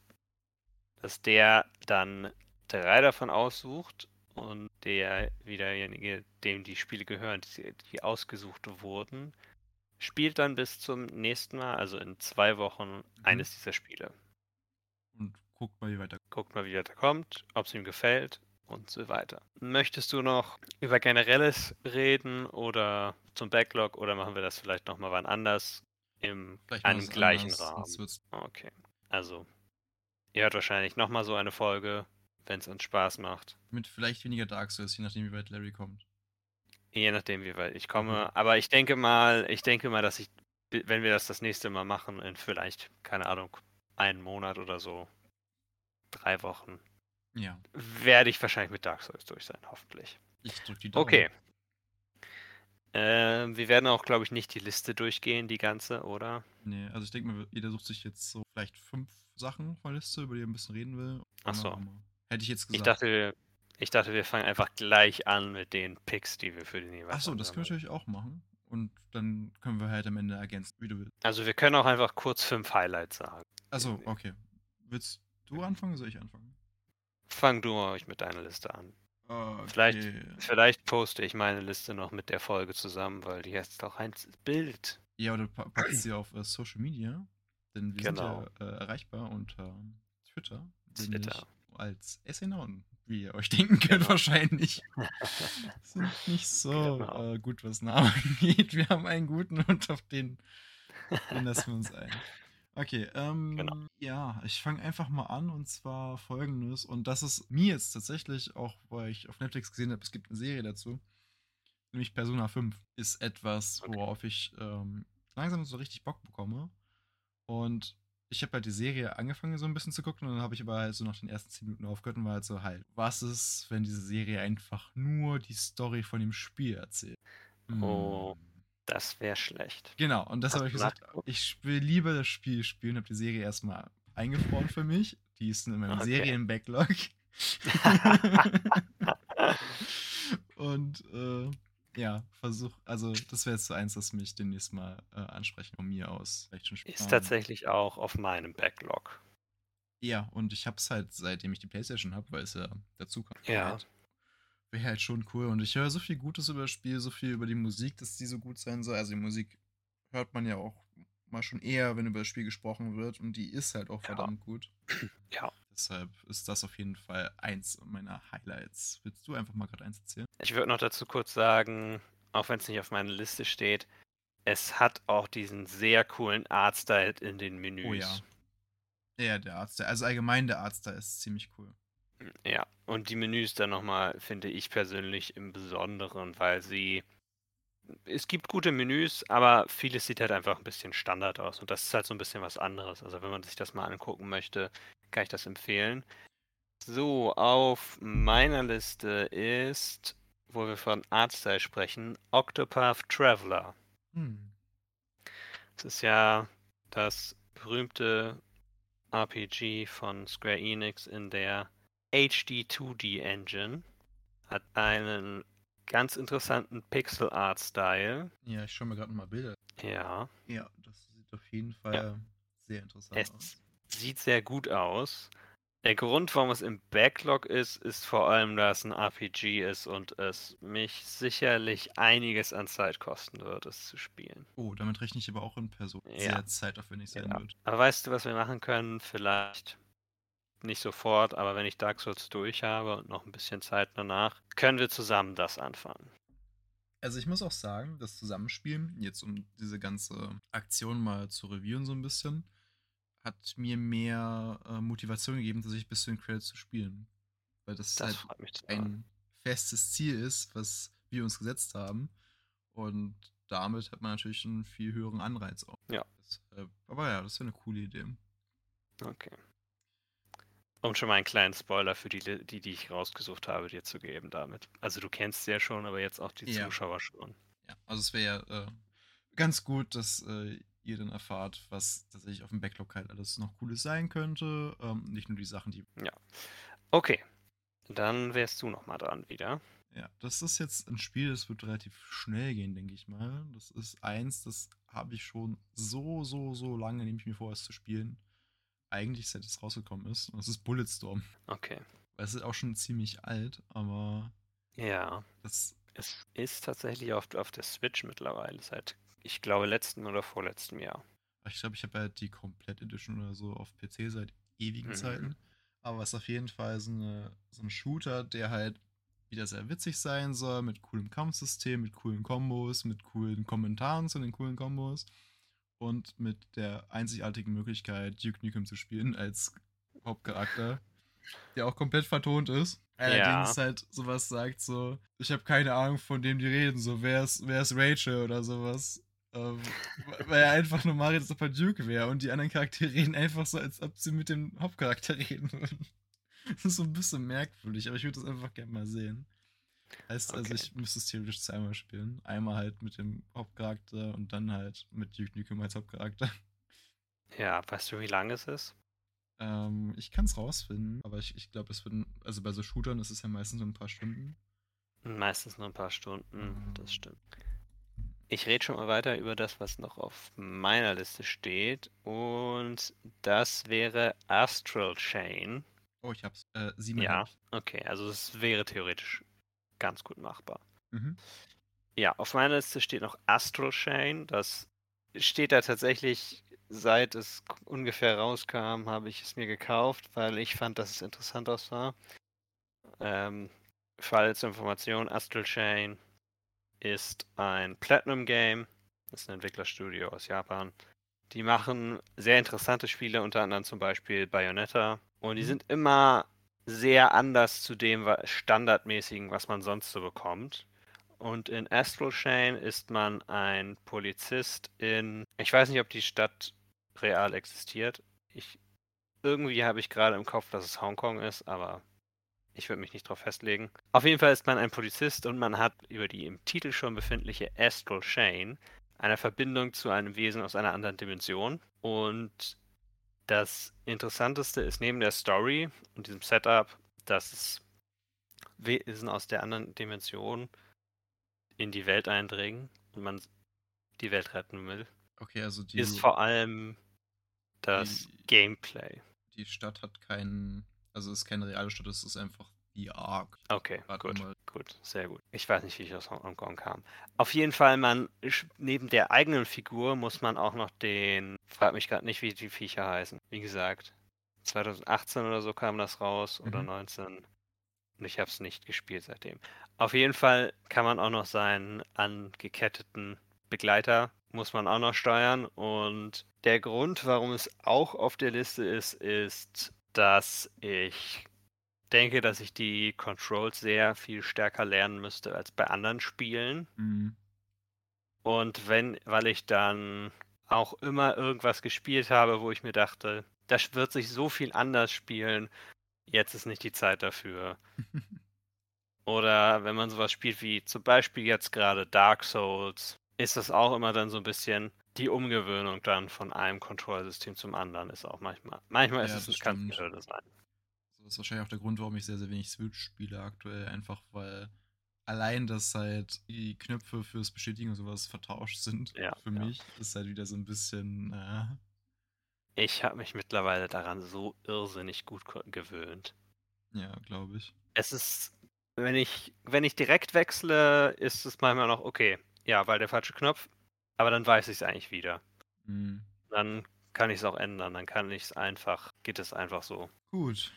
dass der dann drei davon aussucht und der wiederjenige, dem die Spiele gehören, die, die ausgesucht wurden, spielt dann bis zum nächsten Mal, also in zwei Wochen, mhm. eines dieser Spiele. Und guckt mal, wie weiter. Guckt mal, wie weiter kommt, ob es ihm gefällt und so weiter. Möchtest du noch über Generelles reden oder zum Backlog oder machen wir das vielleicht nochmal wann anders im einem gleichen anders, Rahmen? Okay. Also, ihr hört wahrscheinlich nochmal so eine Folge, wenn es uns Spaß macht. Mit vielleicht weniger Dark Souls, je nachdem, wie weit Larry kommt. Je nachdem, wie weit ich komme. Mhm. Aber ich denke mal, ich denke mal, dass ich, wenn wir das das nächste Mal machen, in vielleicht, keine Ahnung, einen Monat oder so, drei Wochen, ja. Werde ich wahrscheinlich mit Dark Souls durch sein, hoffentlich. Ich drück die Daumen. Okay. Äh, wir werden auch, glaube ich, nicht die Liste durchgehen, die ganze, oder? Nee, also ich denke mal, jeder sucht sich jetzt so vielleicht fünf Sachen von der Liste, über die er ein bisschen reden will. Ach so. Hätte ich jetzt gesagt. Ich dachte, ich dachte, wir fangen einfach gleich an mit den Picks, die wir für den jeweils Achso, das können wir natürlich auch machen. Und dann können wir halt am Ende ergänzen, wie du willst. Also wir können auch einfach kurz fünf Highlights sagen. Achso, okay. Willst du anfangen oder soll ich anfangen? Fang du euch mit deiner Liste an. Okay. Vielleicht, vielleicht poste ich meine Liste noch mit der Folge zusammen, weil die ist auch ein Bild. Ja, oder packst sie auf uh, Social Media, denn wir genau. sind ja äh, erreichbar unter Twitter. Twitter. Als Essenauten, wie ihr euch denken könnt, genau. wahrscheinlich. <laughs> sind nicht so genau. äh, gut, was Namen <laughs> angeht. Wir haben einen guten und auf den, den lassen wir uns ein. Okay, ähm, genau. ja, ich fange einfach mal an und zwar folgendes. Und das ist mir jetzt tatsächlich, auch weil ich auf Netflix gesehen habe, es gibt eine Serie dazu, nämlich Persona 5, ist etwas, okay. worauf ich ähm, langsam so richtig Bock bekomme. Und ich habe halt die Serie angefangen so ein bisschen zu gucken und dann habe ich aber halt so nach den ersten 10 Minuten aufgehört und war halt so halt, was ist, wenn diese Serie einfach nur die Story von dem Spiel erzählt? Oh. Hm. Das wäre schlecht. Genau, und das habe ich gesagt, ich will lieber das Spiel spielen, habe die Serie erstmal eingefroren für mich. Die ist in meinem okay. Serien-Backlog. <laughs> und äh, ja, versuch, also das wäre jetzt so eins, das mich demnächst mal äh, ansprechen von mir aus. Schon ist tatsächlich auch auf meinem Backlog. Ja, und ich habe es halt, seitdem ich die Playstation habe, weil es ja dazu kam. Ja. Halt wäre halt schon cool. Und ich höre so viel Gutes über das Spiel, so viel über die Musik, dass die so gut sein soll. Also die Musik hört man ja auch mal schon eher, wenn über das Spiel gesprochen wird. Und die ist halt auch verdammt gut. <clears throat> Ja. Deshalb ist das auf jeden Fall eins meiner Highlights. Willst du einfach mal gerade eins erzählen? Ich würde noch dazu kurz sagen, auch wenn es nicht auf meiner Liste steht, es hat auch diesen sehr coolen Artstyle in den Menüs. Oh ja. Ja, der Artstyle. Also allgemein der Artstyle ist ziemlich cool. Ja, und die Menüs dann nochmal, finde ich persönlich im Besonderen, weil sie. Es gibt gute Menüs, aber vieles sieht halt einfach ein bisschen Standard aus. Und das ist halt so ein bisschen was anderes. Also, wenn man sich das mal angucken möchte, kann ich das empfehlen. So, auf meiner Liste ist, wo wir von Artstyle sprechen, Octopath Traveler. Hm. Das ist ja das berühmte RPG von Square Enix in der HD 2D Engine. Hat einen ganz interessanten Pixel Art Style. Ja, ich schaue mir gerade mal Bilder. Ja. Ja, das sieht auf jeden Fall ja. sehr interessant es aus. Sieht sehr gut aus. Der Grund, warum es im Backlog ist, ist vor allem, dass es ein RPG ist und es mich sicherlich einiges an Zeit kosten wird, es zu spielen. Oh, damit rechne ich aber auch in Person ja. sehr zeitaufwendig sein ja. wird. Aber weißt du, was wir machen können? Vielleicht nicht sofort, aber wenn ich Dark Souls durch habe und noch ein bisschen Zeit danach, können wir zusammen das anfangen. Also ich muss auch sagen, das Zusammenspielen, jetzt um diese ganze Aktion mal zu reviewen so ein bisschen, hat mir mehr äh, Motivation gegeben, tatsächlich bis zu den Credits zu spielen. Weil das, Das halt ein festes Ziel ist, was wir uns gesetzt haben. Und damit hat man natürlich einen viel höheren Anreiz auch. Ja. Deshalb, aber ja, das ist ja eine coole Idee. Okay. Um schon mal einen kleinen Spoiler für die, die, die ich rausgesucht habe, dir zu geben damit. Also du kennst sie ja schon, aber jetzt auch die Ja. Zuschauer schon. Ja, also es wäre ja äh, ganz gut, dass äh, ihr dann erfahrt, was tatsächlich auf dem Backlog halt alles noch Cooles sein könnte. Ähm, nicht nur die Sachen, die. Okay. Dann wärst du nochmal dran wieder. Ja, das ist jetzt ein Spiel, das wird relativ schnell gehen, denke ich mal. Das ist eins, das habe ich schon so, so, so lange, nehme ich mir vor, es zu spielen. Eigentlich seit es rausgekommen ist. Und das ist Bulletstorm. Okay. Weil es ist auch schon ziemlich alt, aber Ja. das. Es ist tatsächlich auf, auf der Switch mittlerweile seit, ich glaube, letzten oder vorletzten Jahr. Ich glaube, ich habe halt die Komplett Edition oder so auf PC seit ewigen Mhm. Zeiten. Aber es ist auf jeden Fall so, eine, so ein Shooter, der halt wieder sehr witzig sein soll, mit coolem Kampfsystem, mit coolen Kombos, mit coolen Kommentaren zu den coolen Kombos und mit der einzigartigen Möglichkeit, Duke Nukem zu spielen als Hauptcharakter, der auch komplett vertont ist. Allerdings halt sowas sagt so, ich habe keine Ahnung, von dem die reden, so, wer ist, wer ist Rachel oder sowas. Ähm, weil er einfach nur Mario, als ob er Duke wäre und die anderen Charaktere reden einfach so, als ob sie mit dem Hauptcharakter <laughs> reden würden. Das ist so ein bisschen merkwürdig, aber ich würde das einfach gerne mal sehen. Heißt also, Okay. ich müsste es theoretisch zweimal spielen. Einmal halt mit dem Hauptcharakter und dann halt mit Duke Nukem als Hauptcharakter. Ja, weißt du, wie lang es ist? Ähm, ich kann es rausfinden, aber ich, ich glaube, es würden, also bei so Shootern ist es ja meistens nur ein paar Stunden. Meistens nur ein paar Stunden, Mhm. das stimmt. Ich rede schon mal weiter über das, was noch auf meiner Liste steht. Und das wäre Astral Chain. Oh, ich hab's. Äh, Ja, siebeneinhalb. okay, also es wäre theoretisch ganz gut machbar. Mhm. Ja, auf meiner Liste steht noch Astral Chain. Das steht da tatsächlich, seit es ungefähr rauskam, habe ich es mir gekauft, weil ich fand, dass es interessant aussah. Ähm, zur Information, Astral Chain ist ein Platinum Game. Das ist ein Entwicklerstudio aus Japan. Die machen sehr interessante Spiele, unter anderem zum Beispiel Bayonetta. Und die Mhm. sind immer sehr anders zu dem Standardmäßigen, was man sonst so bekommt. Und in Astral Chain ist man ein Polizist in. Ich weiß nicht, ob die Stadt real existiert. Ich, irgendwie habe ich gerade im Kopf, dass es Hongkong ist, aber ich würde mich nicht darauf festlegen. Auf jeden Fall ist man ein Polizist und man hat über die im Titel schon befindliche Astral Chain eine Verbindung zu einem Wesen aus einer anderen Dimension. Und das Interessanteste ist neben der Story und diesem Setup, dass es Wesen aus der anderen Dimension in die Welt eindringen und man die Welt retten will, Okay, also die, ist vor allem das die- Gameplay. die Stadt hat keinen, also es ist keine reale Stadt, es ist einfach VR. Okay, Warte gut, mal. gut, sehr gut. Ich weiß nicht, wie ich aus Hongkong kam. Auf jeden Fall, man neben der eigenen Figur muss man auch noch den, frag mich gerade nicht, wie die Viecher heißen. Wie gesagt, 2018 oder so kam das raus oder Mhm. 19. Und ich habe es nicht gespielt seitdem. Auf jeden Fall kann man auch noch seinen angeketteten Begleiter muss man auch noch steuern. Und der Grund, warum es auch auf der Liste ist, ist, dass ich denke, dass ich die Controls sehr viel stärker lernen müsste als bei anderen Spielen. Mhm. Und wenn, weil ich dann auch immer irgendwas gespielt habe, wo ich mir dachte, das wird sich so viel anders spielen, jetzt ist nicht die Zeit dafür. <laughs> Oder wenn man sowas spielt wie zum Beispiel jetzt gerade Dark Souls, ist das auch immer dann so ein bisschen die Umgewöhnung dann von einem Kontrollsystem zum anderen ist auch manchmal. Manchmal Ja, ist es eine stimmt. Hürde sein. Das ist wahrscheinlich auch der Grund, warum ich sehr, sehr wenig Switch spiele aktuell. Einfach weil allein, dass halt die Knöpfe fürs Bestätigen und sowas vertauscht sind, Ja, für ja. mich, ist halt wieder so ein bisschen, äh, Ich habe mich mittlerweile daran so irrsinnig gut gewöhnt. ja, glaube ich. Es ist, wenn ich, wenn ich direkt wechsle, ist es manchmal noch okay. Ja, weil der falsche Knopf, aber dann weiß ich es eigentlich wieder. Mhm. Dann kann ich es auch ändern, dann kann ich es einfach, geht es einfach so. Gut.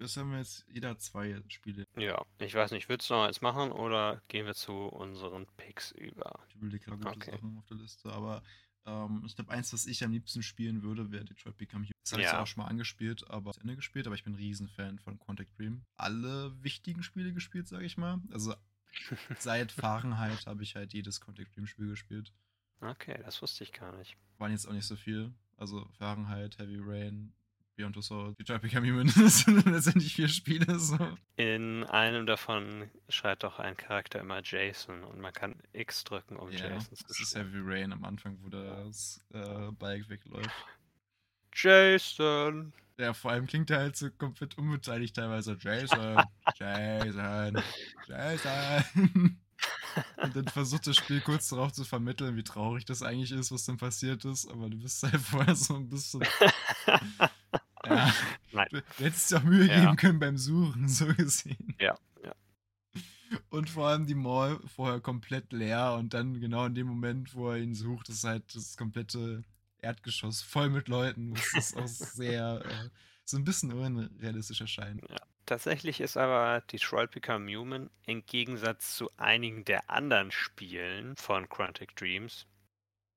Das haben wir jetzt jeder zwei Spiele. Ja, ich weiß nicht, würdest du noch eins machen oder gehen wir zu unseren Picks über? Ich überlege gerade gute Okay. Sachen auf der Liste, aber ähm, ich glaube, eins, was ich am liebsten spielen würde, wäre Detroit Become Human. Das habe ich Ja. zwar auch schon mal angespielt, aber zu Ende gespielt, aber ich bin ein Riesenfan von Contact Dream. Alle wichtigen Spiele gespielt, sage ich mal. Also <laughs> seit Fahrenheit habe ich halt jedes Contact Dream Spiel gespielt. Okay, das wusste ich gar nicht. Waren jetzt auch nicht so viel. Also Fahrenheit, Heavy Rain, Beyond Two Souls, Detroit Become Human. Das sind letztendlich vier Spiele. So. In einem davon schreit doch ein Charakter immer Jason und man kann X drücken, um Ja, Jason zu das ist. Heavy Rain am Anfang, wo das äh, Bike wegläuft. Jason! Ja, vor allem klingt er halt so komplett unbeteiligt teilweise. Jason, <laughs> Jason, Jason. <laughs> Und dann versucht das Spiel kurz darauf zu vermitteln, wie traurig das eigentlich ist, was dann passiert ist. Aber du bist halt vorher so ein bisschen. <laughs> Ja, <laughs> Nein. du, hättest dir auch Mühe Ja. geben können beim Suchen, so gesehen. Ja, ja. Und vor allem die Mall vorher komplett leer und dann genau in dem Moment, wo er ihn sucht, ist halt das komplette Erdgeschoss voll mit Leuten. Das ist auch <laughs> sehr, äh, so ein bisschen unrealistisch erscheint. Tatsächlich ist aber Detroit Become Human im Gegensatz zu einigen der anderen Spielen von Quantic Dreams,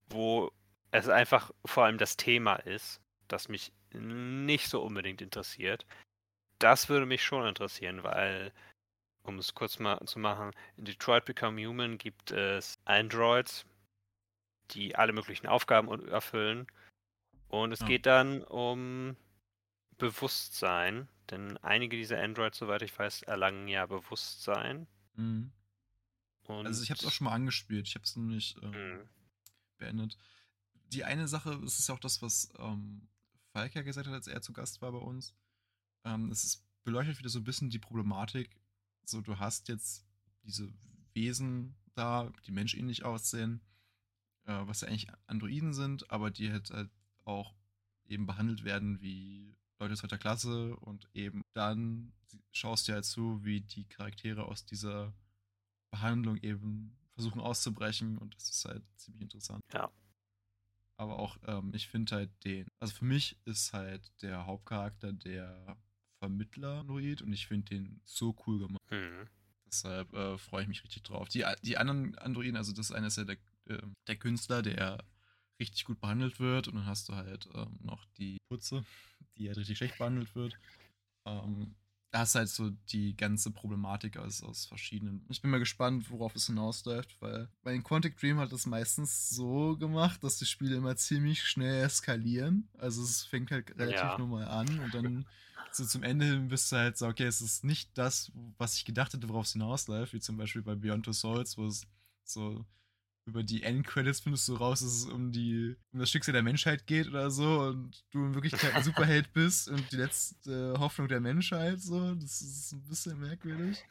wo es einfach vor allem das Thema ist, das mich nicht so unbedingt interessiert. Das würde mich schon interessieren, weil, um es kurz mal zu machen, in Detroit Become Human gibt es Androids, die alle möglichen Aufgaben erfüllen. Und es Ja. geht dann um Bewusstsein, denn einige dieser Androids, soweit ich weiß, erlangen ja Bewusstsein. Mhm. Und Also ich habe es auch schon mal angespielt, ich habe es noch nicht ähm, Mhm. beendet. Die eine Sache, das ist ja auch das, was ähm, Falk ja gesagt hat, als er zu Gast war bei uns. Ähm, es ist, beleuchtet wieder so ein bisschen die Problematik. So, du hast jetzt diese Wesen da, die menschähnlich aussehen, äh, was ja eigentlich Androiden sind, aber die halt, halt auch eben behandelt werden wie Leute zweiter Klasse und eben dann schaust du halt zu, wie die Charaktere aus dieser Behandlung eben versuchen auszubrechen und das ist halt ziemlich interessant. Ja. Aber auch, ähm, ich finde halt den, also für mich ist halt der Hauptcharakter der Vermittler Android und ich finde den so cool gemacht. Mhm. Deshalb äh, freue ich mich richtig drauf. Die, die anderen Androiden, also das eine ist ja der, ähm, der Künstler, der richtig gut behandelt wird und dann hast du halt ähm, noch die Putze, die halt richtig schlecht behandelt wird. Ähm, da hast du halt so die ganze Problematik aus, aus verschiedenen. Ich bin mal gespannt, worauf es hinausläuft, weil bei Quantic Dream hat es meistens so gemacht, dass die Spiele immer ziemlich schnell eskalieren. Also es fängt halt relativ Ja. normal an und dann so zum Ende hin bist du halt so, okay, es ist nicht das, was ich gedacht hätte, worauf es hinausläuft, wie zum Beispiel bei Beyond Two Souls, wo es so über die Endcredits findest du raus, dass es um die um das Schicksal der Menschheit geht oder so und du in Wirklichkeit ein <laughs> Superheld bist und die letzte Hoffnung der Menschheit so. Das ist ein bisschen merkwürdig.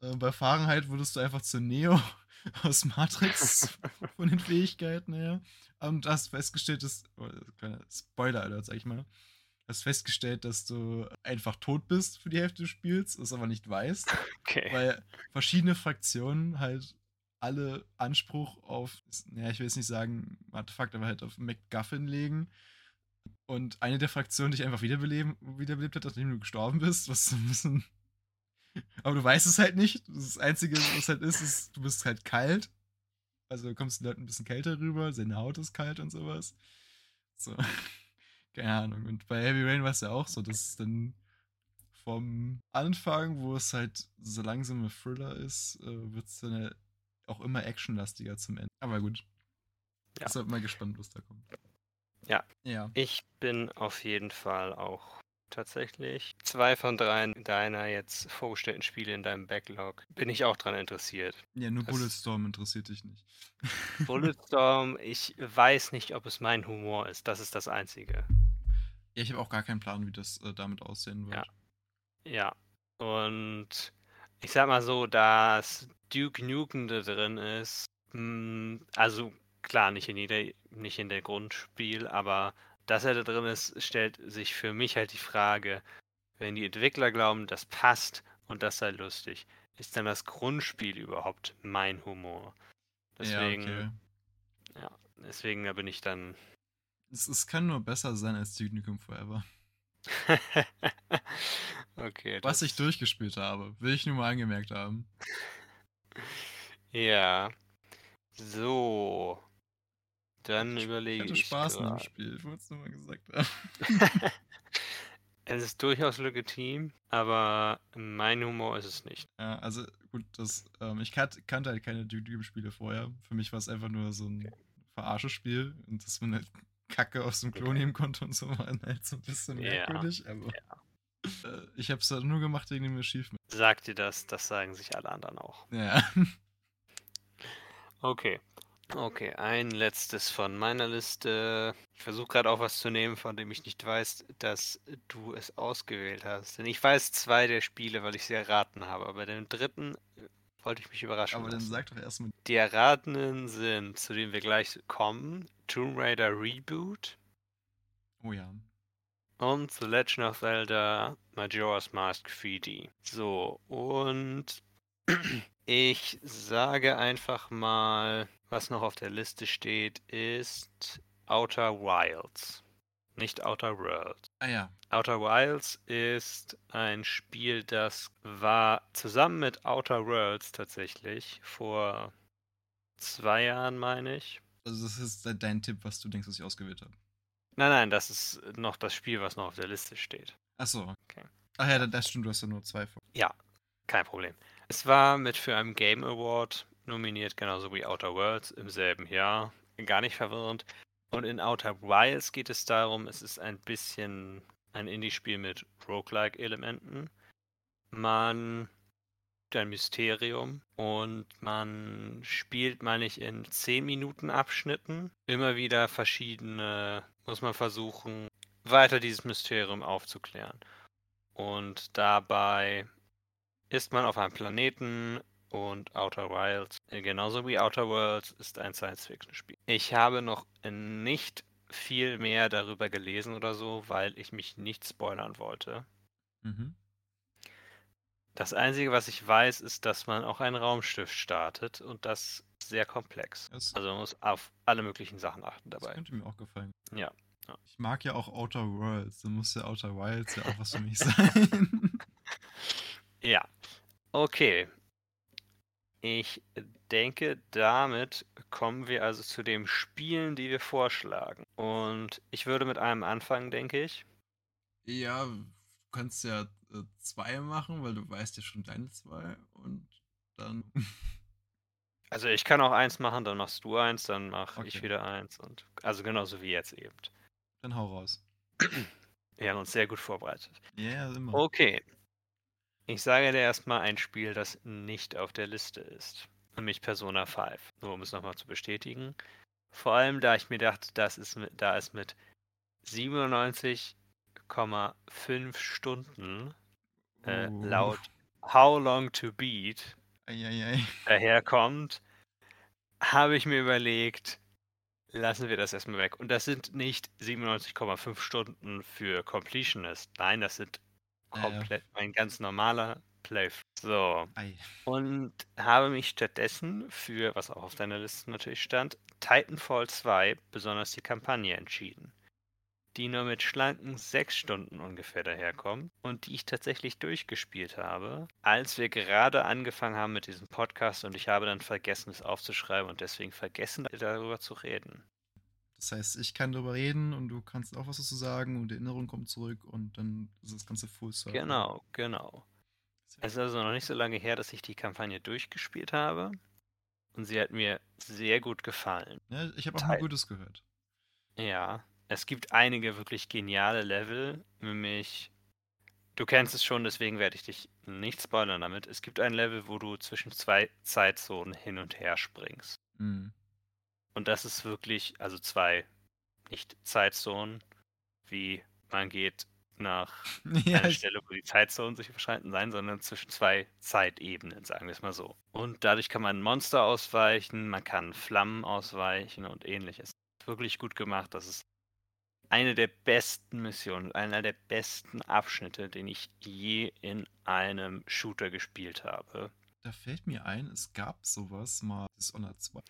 Äh, bei Fahrenheit wurdest du einfach zu Neo <laughs> aus Matrix <laughs> von den Fähigkeiten her und hast festgestellt, dass oh, kleiner Spoiler Alert, sag ich mal. Hast festgestellt, dass du einfach tot bist für die Hälfte des Spiels, es aber nicht weißt Okay. weil verschiedene Fraktionen halt alle Anspruch auf, ja, ich will jetzt nicht sagen Artefakt, aber halt auf MacGuffin legen. Und eine der Fraktionen dich einfach wiederbeleben, wiederbelebt hat, nachdem du gestorben bist, was so ein bisschen. <laughs> Aber du weißt es halt nicht. Das Einzige, was halt ist, ist, du bist halt kalt. Also du kommst den Leuten ein bisschen kälter rüber, seine Haut ist kalt und sowas. So. <laughs> Keine Ahnung. Und bei Heavy Rain war es ja auch so, dass es dann vom Anfang, wo es halt so langsam ein Thriller ist, äh, wird es dann ja auch immer actionlastiger zum Ende. Aber gut. Ja. Deshalb mal gespannt, was da kommt. Ja. Ja. Ich bin auf jeden Fall auch tatsächlich zwei von drei deiner jetzt vorgestellten Spiele in deinem Backlog. Bin ich auch dran interessiert. Ja, nur Das- Bulletstorm interessiert dich nicht. <laughs> Bulletstorm, ich weiß nicht, ob es mein Humor ist. Das ist das Einzige. Ja, ich habe auch gar keinen Plan, wie das äh, damit aussehen wird. Ja. Ja. Und ich sag mal so, dass Duke Nukem da drin ist, mh, also klar, nicht in jeder, nicht in der Grundspiel, aber dass er da drin ist, stellt sich für mich halt die Frage, wenn die Entwickler glauben, das passt und das sei lustig, ist dann das Grundspiel überhaupt mein Humor? Deswegen, Ja, okay. deswegen da bin ich dann Es, es kann nur besser sein als Duke Nukem Forever. <laughs> Okay. Was ich durchgespielt habe, will ich nur mal angemerkt haben. Ja. So. Dann Ich überlege hatte ich. Spaß in dem grad. Spiel, ich wollte es nur mal gesagt haben. <laughs> es ist durchaus legitim, aber mein Humor ist es nicht. Ja, also gut, das, ähm, ich kan kannte halt keine Duke-Spiele vorher. Für mich war es einfach nur so ein Verarsche-Spiel und dass man halt Kacke aus dem Klo Okay. nehmen konnte und so war dann halt so ein bisschen Ja, merkwürdig, aber äh, ich habe es halt nur gemacht wegen dem Achievement. Sagt dir das, das sagen sich alle anderen auch. Ja. <laughs> Okay. Okay, ein letztes von meiner Liste. Ich versuche gerade auch was zu nehmen, von dem ich nicht weiß, dass du es ausgewählt hast. Denn ich weiß zwei der Spiele, weil ich sie erraten habe. Aber den dritten äh, wollte ich mich überraschen aber dann lassen. sag doch erstmal. Die erratenen sind, zu denen wir gleich kommen, Tomb Raider Reboot Oh ja. und The Legend of Zelda Majora's Mask 3D. So, und <clears throat> ich sage einfach mal, was noch auf der Liste steht, ist Outer Wilds. Nicht Outer Worlds. Ah ja. Outer Wilds ist ein Spiel, das war zusammen mit Outer Worlds tatsächlich vor zwei Jahren, meine ich. Also das ist de- dein Tipp, was du denkst, was ich ausgewählt habe. Nein, nein, das ist noch das Spiel, was noch auf der Liste steht. Achso. Okay. Ach ja, das stimmt, du hast ja nur zwei von. Kein Problem. Es war mit für einen Game Award nominiert, genauso wie Outer Worlds im selben Jahr. Gar nicht verwirrend. Und in Outer Wilds geht es darum, es ist ein bisschen ein Indie-Spiel mit Roguelike-Elementen. Man hat ein Mysterium und man spielt, meine ich, in 10 Minuten Abschnitten. Immer wieder verschiedene, muss man versuchen, weiter dieses Mysterium aufzuklären. Und dabei ist man auf einem Planeten und Outer Wilds, äh, genauso wie Outer Worlds, ist ein Science-Fiction-Spiel. Ich habe noch nicht viel mehr darüber gelesen oder so, weil ich mich nicht spoilern wollte. Mhm. Das Einzige, was ich weiß, ist, dass man auch ein Raumschiff startet und das ist sehr komplex. Das, Also man muss auf alle möglichen Sachen achten das dabei. könnte mir auch gefallen. Ja, ja. Ich mag ja auch Outer Worlds. Dann muss ja Outer Wilds ja auch was für mich sein. <laughs> Ja, okay. Ich denke, damit kommen wir also zu den Spielen, die wir vorschlagen. Und ich würde mit einem anfangen, denke ich. ja, du kannst ja zwei machen, weil du weißt ja schon deine zwei. Und dann. <laughs> Also ich kann auch eins machen, dann machst du eins, dann mache ich Okay. wieder eins und also genauso wie jetzt eben. dann hau raus. <clears throat> Wir haben uns sehr gut vorbereitet. Ja, immer. Okay. Ich sage dir erstmal ein Spiel, das nicht auf der Liste ist. Nämlich Persona 5. Nur um es nochmal zu bestätigen. Vor allem, da ich mir dachte, das ist mit, da ist mit 97,5 Stunden äh, Oh. laut How Long to Beat Eieiei. daherkommt, habe ich mir überlegt, lassen wir das erstmal weg. Und das sind nicht 97,5 Stunden für Completionist. Nein, das sind Ja, ja. komplett ein ganz normaler Playthrough. So. Ei. Und habe mich stattdessen für, was auch auf deiner Liste natürlich stand, Titanfall 2, besonders die Kampagne, entschieden. Die nur mit schlanken sechs Stunden ungefähr daherkommt und die ich tatsächlich durchgespielt habe, als wir gerade angefangen haben mit diesem Podcast und ich habe dann vergessen, es aufzuschreiben und deswegen vergessen, darüber zu reden. Das heißt, ich kann darüber reden und du kannst auch was dazu sagen und die Erinnerung kommt zurück und dann ist das Ganze Full Circle. Genau, genau. Es ist also noch nicht so lange her, dass ich die Kampagne durchgespielt habe und sie hat mir sehr gut gefallen. Ja, ich habe auch nur Gutes gehört. Ja, es gibt einige wirklich geniale Level, nämlich du kennst es schon, deswegen werde ich dich nicht spoilern damit. Es gibt ein Level, wo du zwischen zwei Zeitzonen hin und her springst. Mhm. Und das ist wirklich, also zwei, nicht Zeitzonen, wie man geht nach <laughs> ja, einer Stelle, wo die Zeitzonen sich überschreiten, sein, sondern zwischen zwei Zeitebenen, sagen wir es mal so. Und dadurch kann man Monster ausweichen, man kann Flammen ausweichen und ähnliches. Wirklich gut gemacht. Das ist eine der besten Missionen, einer der besten Abschnitte, den ich je in einem Shooter gespielt habe. da fällt mir ein, es gab sowas mal, Dishonored 2.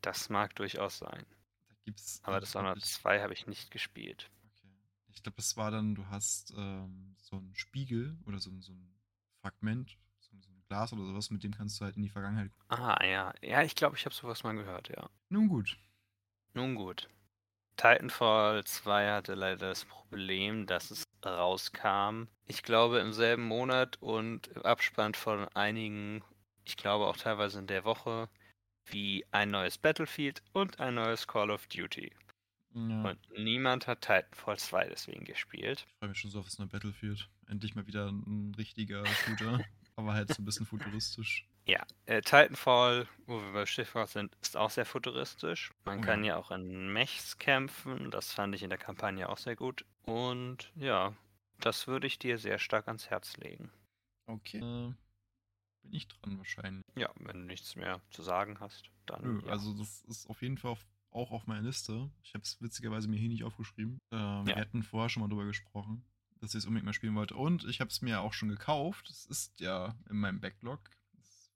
Das mag durchaus sein. Da gibt's. Aber Dishonored glaub ich- 2 habe ich nicht gespielt. Okay. Ich glaube, das war dann, du hast ähm, so einen Spiegel oder so, so ein Fragment, so, so ein Glas oder sowas, mit dem kannst du halt in die Vergangenheit gucken. Ah, ja. Ja, ich glaube, ich habe sowas mal gehört, ja. Nun gut. Nun gut. Titanfall 2 hatte leider das Problem, dass es rauskam. Ich glaube im selben Monat und im Abspann von einigen, ich glaube auch teilweise in der Woche, wie ein neues Battlefield und ein neues Call of Duty. Ja. Und niemand hat Titanfall 2 deswegen gespielt. Ich freue mich schon so auf das neue Battlefield. Endlich mal wieder ein richtiger Shooter, <laughs> aber halt so ein bisschen futuristisch. Ja, äh, Titanfall, wo wir bei Stichwort sind, ist auch sehr futuristisch. Man Oh kann ja. ja auch in Mechs kämpfen, das fand ich in der Kampagne auch sehr gut. Und ja, das würde ich dir sehr stark ans Herz legen. Okay. Äh, bin ich dran wahrscheinlich. Ja, wenn du nichts mehr zu sagen hast, dann. Nö, ja. also das ist auf jeden Fall auf, auch auf meiner Liste. Ich habe es witzigerweise mir hier nicht aufgeschrieben. Ähm, Ja. Wir hatten vorher schon mal drüber gesprochen, dass ich es unbedingt mal spielen wollte. Und ich habe es mir auch schon gekauft. Es ist ja in meinem Backlog.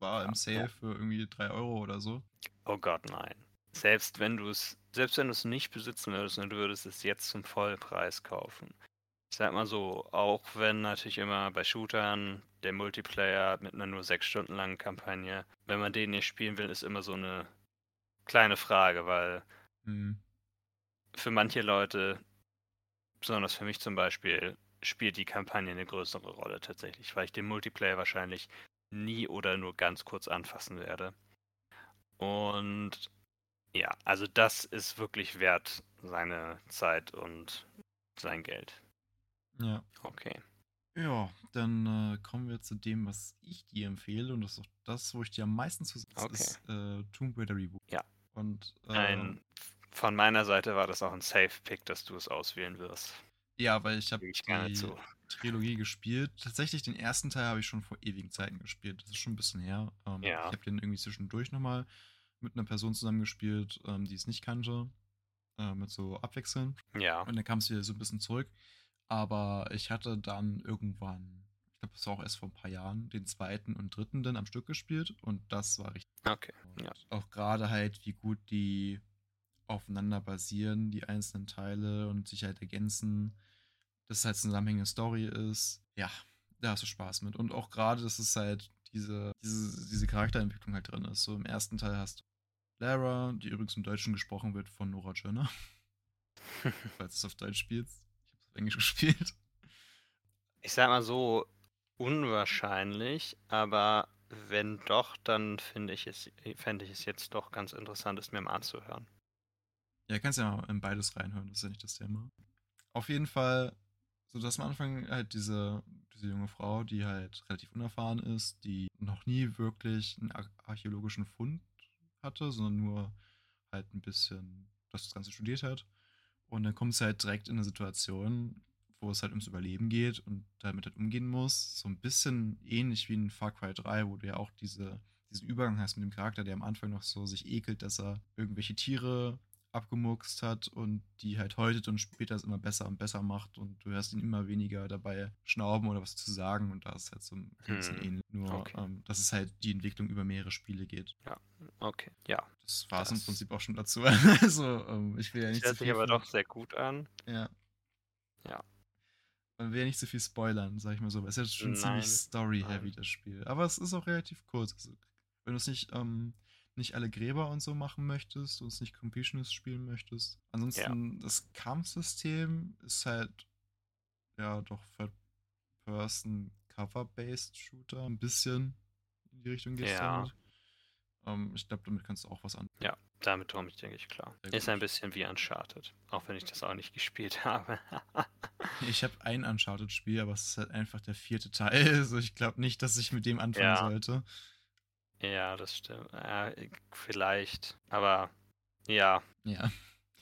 War Ja, im Sale ja. für irgendwie 3 Euro oder so. Oh Gott, nein. Selbst wenn du es, selbst wenn du es nicht besitzen würdest und du würdest es jetzt zum Vollpreis kaufen. Ich sag mal so, auch wenn natürlich immer bei Shootern der Multiplayer mit einer nur sechs Stunden langen Kampagne, wenn man den nicht spielen will, ist immer so eine kleine Frage, weil Hm. für manche Leute, besonders für mich zum Beispiel, spielt die Kampagne eine größere Rolle tatsächlich, weil ich den Multiplayer wahrscheinlich nie oder nur ganz kurz anfassen werde. Und ja, also das ist wirklich wert seine Zeit und sein Geld. Ja. Okay. Ja, dann äh, kommen wir zu dem, was ich dir empfehle. Und das ist auch das, wo ich dir am meisten zu Okay. ist äh, Tomb Raider Reboot. Ja. Und äh, Ein, von meiner Seite war das auch ein Safe-Pick, dass du es auswählen wirst. ja, weil ich habe die zu. Trilogie gespielt. Tatsächlich den ersten Teil habe ich schon vor ewigen Zeiten gespielt. Das ist schon ein bisschen her. Ähm, Ja. Ich habe den irgendwie zwischendurch nochmal mit einer Person zusammengespielt, ähm, die es nicht kannte. Äh, mit so Abwechseln. Ja. Und dann kam es wieder so ein bisschen zurück. Aber ich hatte dann irgendwann, ich glaube, das war auch erst vor ein paar Jahren, den zweiten und dritten dann am Stück gespielt. Und das war richtig. Okay. Ja. Auch gerade halt, wie gut die aufeinander basieren, die einzelnen Teile und sich halt ergänzen. Dass es halt eine zusammenhängende Story ist. Ja, da hast du Spaß mit. Und auch gerade, dass es halt diese, diese, diese Charakterentwicklung halt drin ist. So im ersten Teil hast du Lara, die übrigens im Deutschen gesprochen wird von Nora Tschirner. <laughs> falls du es auf Deutsch spielst. Ich habe es auf Englisch <laughs> gespielt. Ich sag mal so, unwahrscheinlich, aber wenn doch, dann finde ich es, fände ich es jetzt doch ganz interessant, es mir mal anzuhören. Ja, kannst ja mal in beides reinhören, das ist ja nicht das Thema. Auf jeden Fall, so dass am Anfang halt diese, diese junge Frau, die halt relativ unerfahren ist, die noch nie wirklich einen ar archäologischen Fund hatte, sondern nur halt ein bisschen das Ganze studiert hat. Und dann kommt sie halt direkt in eine Situation, wo es halt ums Überleben geht und damit halt umgehen muss. So ein bisschen ähnlich wie in Far Cry 3, wo du ja auch diese, diesen Übergang hast mit dem Charakter, der am Anfang noch so sich ekelt, dass er irgendwelche Tiere abgemurkst hat und die halt häutet und später es immer besser und besser macht und du hörst ihn immer weniger dabei schnauben oder was zu sagen und da ist halt so ein bisschen Hm, ähnlich. Nur, okay. ähm, dass es halt die Entwicklung über mehrere Spiele geht. Okay, ja. Das war es im Prinzip auch schon dazu. <laughs> also, ähm, ich will ja nicht hört sich aber doch sehr gut an. Ja. Ja. Man will ja nicht zu viel spoilern, sag ich mal so, weil es ist jetzt schon Nein, ziemlich story-heavy, das Spiel. Aber es ist auch relativ kurz. Also, wenn du es nicht, ähm, nicht alle Gräber und so machen möchtest und es nicht Completionist spielen möchtest. Ansonsten, das Kampfsystem ist halt, ja, doch Third-Person Cover-Based Shooter. Ein bisschen in die Richtung geht's Ja. Ähm, ich glaube, damit kannst du auch was an. Ja, damit komme ich, denke ich, klar. Sehr Ist gut. ein bisschen wie Uncharted, auch wenn ich das auch nicht gespielt <laughs> habe. <laughs> Ich habe ein Uncharted-Spiel, aber es ist halt einfach der vierte Teil. <laughs> Also ich glaube nicht, dass ich mit dem anfangen Ja. sollte. Ja, das stimmt. Ja, vielleicht. Aber ja, Ja.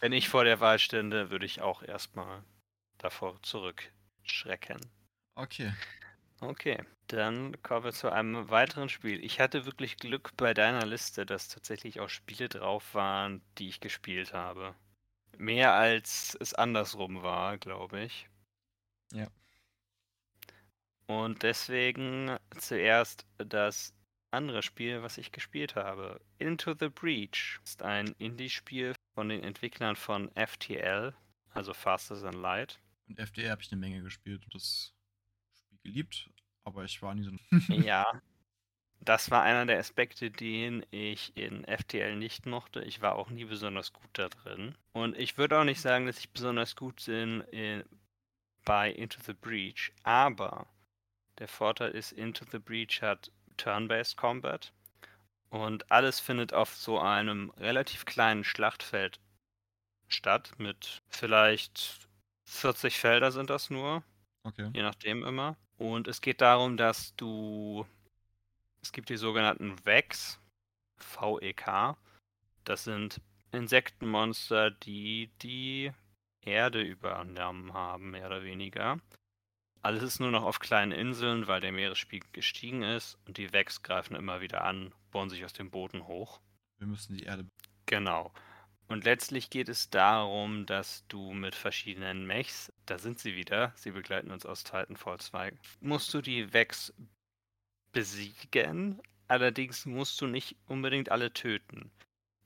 wenn ich vor der Wahl stände, würde ich auch erstmal davor zurückschrecken. Okay. Okay, dann kommen wir zu einem weiteren Spiel. Ich hatte wirklich Glück bei deiner Liste, dass tatsächlich auch Spiele drauf waren, die ich gespielt habe. Mehr als es andersrum war, glaube ich. Ja. Und deswegen zuerst das andere Spiel, was ich gespielt habe. Into the Breach ist ein Indie-Spiel von den Entwicklern von FTL, also Faster Than Light. Und FDR habe ich eine Menge gespielt und das Spiel geliebt, aber ich war nie so. <laughs> <laughs> ja, das war einer der Aspekte, den ich in FTL nicht mochte. Ich war auch nie besonders gut da drin. Und ich würde auch nicht sagen, dass ich besonders gut bin in, bei Into the Breach. Aber der Vorteil ist, Into the Breach hat Turn-Based Combat. Und alles findet auf so einem relativ kleinen Schlachtfeld statt. Mit vielleicht 40 Felder sind das nur. Okay. Je nachdem immer. Und es geht darum, dass du es gibt die sogenannten Vex, VEK. Das sind Insektenmonster, die die Erde übernommen haben, mehr oder weniger. Alles ist nur noch auf kleinen Inseln, weil der Meeresspiegel gestiegen ist und die Vex greifen immer wieder an, bohren sich aus dem Boden hoch. Wir müssen die Erde. Genau. Und letztlich geht es darum, dass du mit verschiedenen Mechs, da sind sie wieder, sie begleiten uns aus Titanfall 2, musst du die Vex besiegen. Allerdings musst du nicht unbedingt alle töten.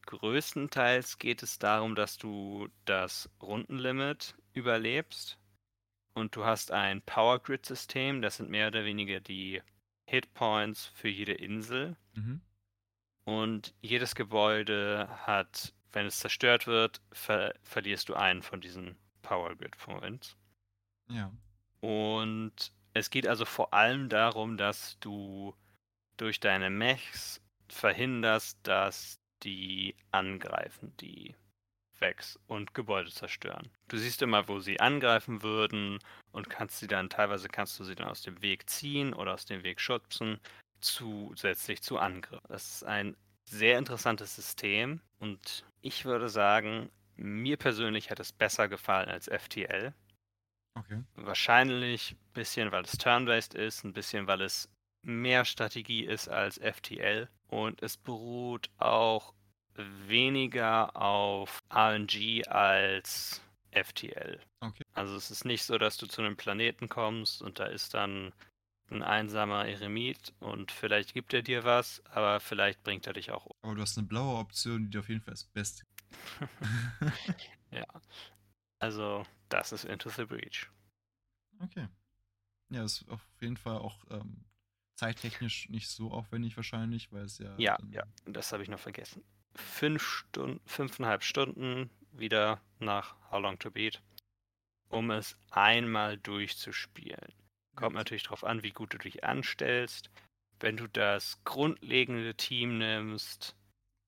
Größtenteils geht es darum, dass du das Rundenlimit überlebst. Und du hast ein Power Grid System, das sind mehr oder weniger die Hitpoints für jede Insel. Mhm. Und jedes Gebäude hat, wenn es zerstört wird, ver verlierst du einen von diesen Power Grid Points. Ja. Und es geht also vor allem darum, dass du durch deine Mechs verhinderst, dass die angreifen, die Vex und Gebäude zerstören. Du siehst immer, wo sie angreifen würden und kannst sie dann, teilweise kannst du sie dann aus dem Weg ziehen oder aus dem Weg schubsen, zusätzlich zu Angriff. Das ist ein sehr interessantes System und ich würde sagen, mir persönlich hat es besser gefallen als FTL. Okay. Wahrscheinlich ein bisschen, weil es turn-based ist, ein bisschen, weil es mehr Strategie ist als FTL. Und es beruht auch weniger auf RNG als FTL. Okay. Also es ist nicht so, dass du zu einem Planeten kommst und da ist dann ein einsamer Eremit und vielleicht gibt er dir was, aber vielleicht bringt er dich auch um. Aber du hast eine blaue Option, die dir auf jeden Fall das Beste. <laughs> ja. Also das ist Into the Breach. Okay. Ja, ist auf jeden Fall auch ähm, zeittechnisch nicht so aufwendig wahrscheinlich, weil es ja. Ja, ja, das habe ich noch vergessen. Fünf Stunden, fünfeinhalb Stunden wieder nach How Long to Beat, um es einmal durchzuspielen. Kommt natürlich darauf an, wie gut du dich anstellst. Wenn du das grundlegende Team nimmst,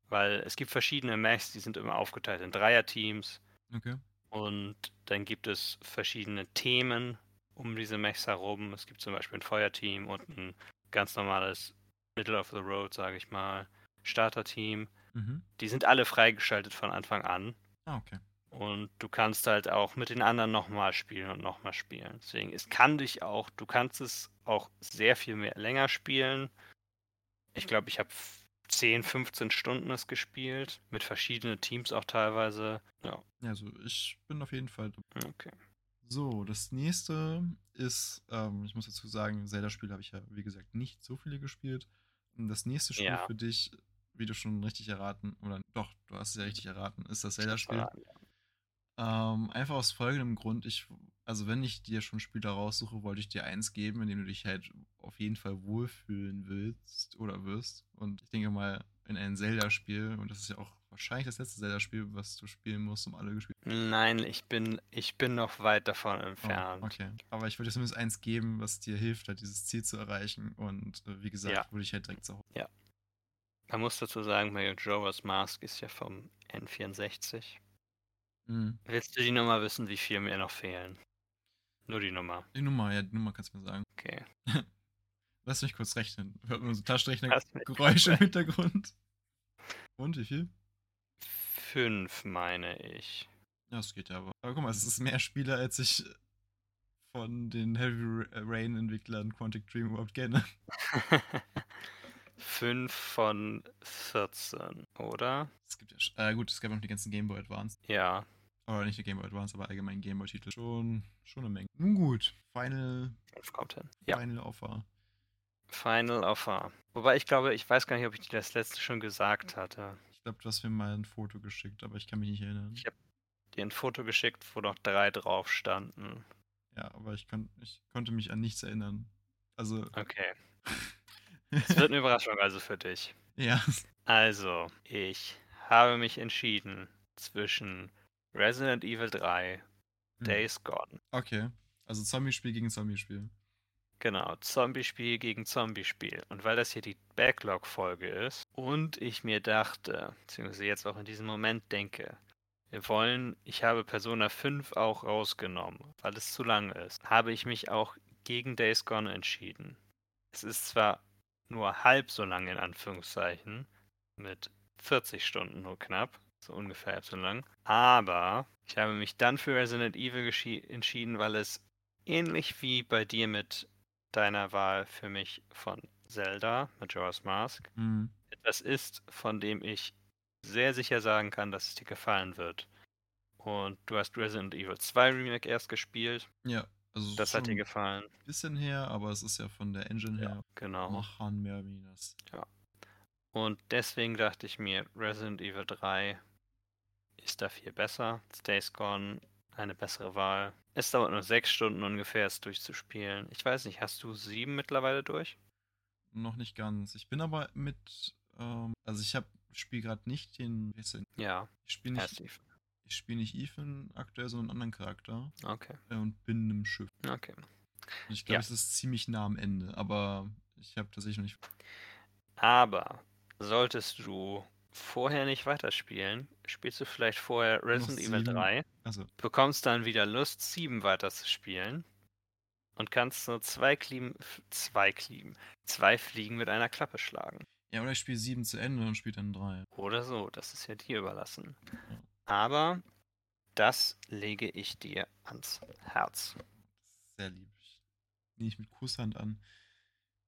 weil es gibt verschiedene Mechs, die sind immer aufgeteilt in Dreierteams. Okay. Und dann gibt es verschiedene Themen um diese Mechs herum. Es gibt zum Beispiel ein Feuerteam und ein ganz normales Middle of the Road, sage ich mal, Starterteam. Mhm. Die sind alle freigeschaltet von Anfang an. Ah, okay. Und du kannst halt auch mit den anderen nochmal spielen und nochmal spielen. Deswegen, es kann dich auch, du kannst es auch sehr viel mehr länger spielen. Ich glaube, ich habe 10, 15 Stunden es gespielt, mit verschiedenen Teams auch teilweise. Ja. Also ich bin auf jeden Fall. Okay. So, das nächste ist, ähm, ich muss dazu sagen, Zelda-Spiele habe ich ja, wie gesagt, nicht so viele gespielt. Das nächste Spiel ja. für dich, wie du schon richtig erraten, oder doch, du hast es ja richtig erraten, ist das Zelda-Spiel. Ähm, einfach aus folgendem Grund, ich, also wenn ich dir schon Spiele raussuche, wollte ich dir eins geben, in dem du dich halt auf jeden Fall wohlfühlen willst oder wirst. Und ich denke mal, in ein Zelda-Spiel, und das ist ja auch wahrscheinlich das letzte Zelda-Spiel, was du spielen musst, um alle gespielt Nein, ich bin, ich bin noch weit davon entfernt. Oh, okay. Aber ich würde dir zumindest eins geben, was dir hilft, halt dieses Ziel zu erreichen. Und äh, wie gesagt, ja. würde ich halt direkt so. Ja. Man muss dazu sagen, Joas Mask ist ja vom N64. Mhm. Willst du die Nummer wissen, wie viel mir noch fehlen? Nur die Nummer. Die Nummer, ja, die Nummer kannst du mir sagen. Okay. <laughs> Lass mich kurz rechnen. Hört man so Taschenrechner-Geräusche im Hintergrund. Und wie viel? Fünf, meine ich. Ja, das geht ja aber. Aber guck mal, es ist mehr Spieler, als ich von den Heavy Rain-Entwicklern Quantic Dream überhaupt kenne. <laughs> Fünf von 14, oder? Es gibt ja, äh, gut, es gab noch die ganzen Game Boy Advance. Ja. Oder nicht die Game Boy Advance, aber allgemein Game Boy Titel. Schon, schon eine Menge. Nun gut, Final. kommt hin. Ja. Final Offer. Final Offer. Wobei ich glaube, ich weiß gar nicht, ob ich dir das letzte schon gesagt hatte. Ich glaube, du hast mir mal ein Foto geschickt, aber ich kann mich nicht erinnern. Ich habe dir ein Foto geschickt, wo noch drei drauf standen. Ja, aber ich, kon ich konnte mich an nichts erinnern. Also. Okay. <laughs> Es wird eine Überraschung also für dich. <laughs> ja. Also, ich habe mich entschieden zwischen Resident Evil 3, Hm. Days Gone. Okay. Also Zombie-Spiel gegen Zombie-Spiel. Genau, Zombie-Spiel gegen Zombie-Spiel. Und weil das hier die Backlog-Folge ist und ich mir dachte, beziehungsweise jetzt auch in diesem Moment denke, wir wollen, ich habe Persona 5 auch rausgenommen, weil es zu lang ist, habe ich mich auch gegen Days Gone entschieden. Es ist zwar nur halb so lang in Anführungszeichen, mit 40 Stunden nur knapp, so ungefähr halb so lang, aber ich habe mich dann für Resident Evil entschieden, weil es ähnlich wie bei dir mit deiner Wahl für mich von Zelda, Majora's Mask, Mhm. etwas ist, von dem ich sehr sicher sagen kann, dass es dir gefallen wird. Und du hast Resident Evil 2 Remake erst gespielt. Ja. Also Das hat dir gefallen. ein bisschen her, aber es ist ja von der Engine her Genau. machen mehr wie das. Und deswegen dachte ich mir, Resident Evil 3 ist da viel besser. Days Gone eine bessere Wahl. Es dauert nur sechs Stunden ungefähr, es durchzuspielen. Ich weiß nicht, hast du sieben mittlerweile durch? Noch nicht ganz. Ich bin aber mit, ähm, also ich habe spiele gerade nicht den? Ja, ich spiele nicht, passiv. Ich spiele nicht Ethan aktuell, sondern einen anderen Charakter Okay, äh, und bin in einem Schiff. okay. Und ich glaube, Ja. es ist ziemlich nah am Ende, aber ich habe tatsächlich noch nicht. Aber solltest du vorher nicht weiterspielen, spielst du vielleicht vorher Resident Evil sieben. 3, Also, bekommst dann wieder Lust, 7 weiterzuspielen und kannst so zwei Klieben, zwei Klieben, zwei Fliegen mit einer Klappe schlagen. ja, oder ich spiele sieben zu Ende und spiele dann drei. Oder so, das ist ja dir überlassen. Aber das lege ich dir ans Herz. Sehr lieb. Nehme ich mit Kusshand an.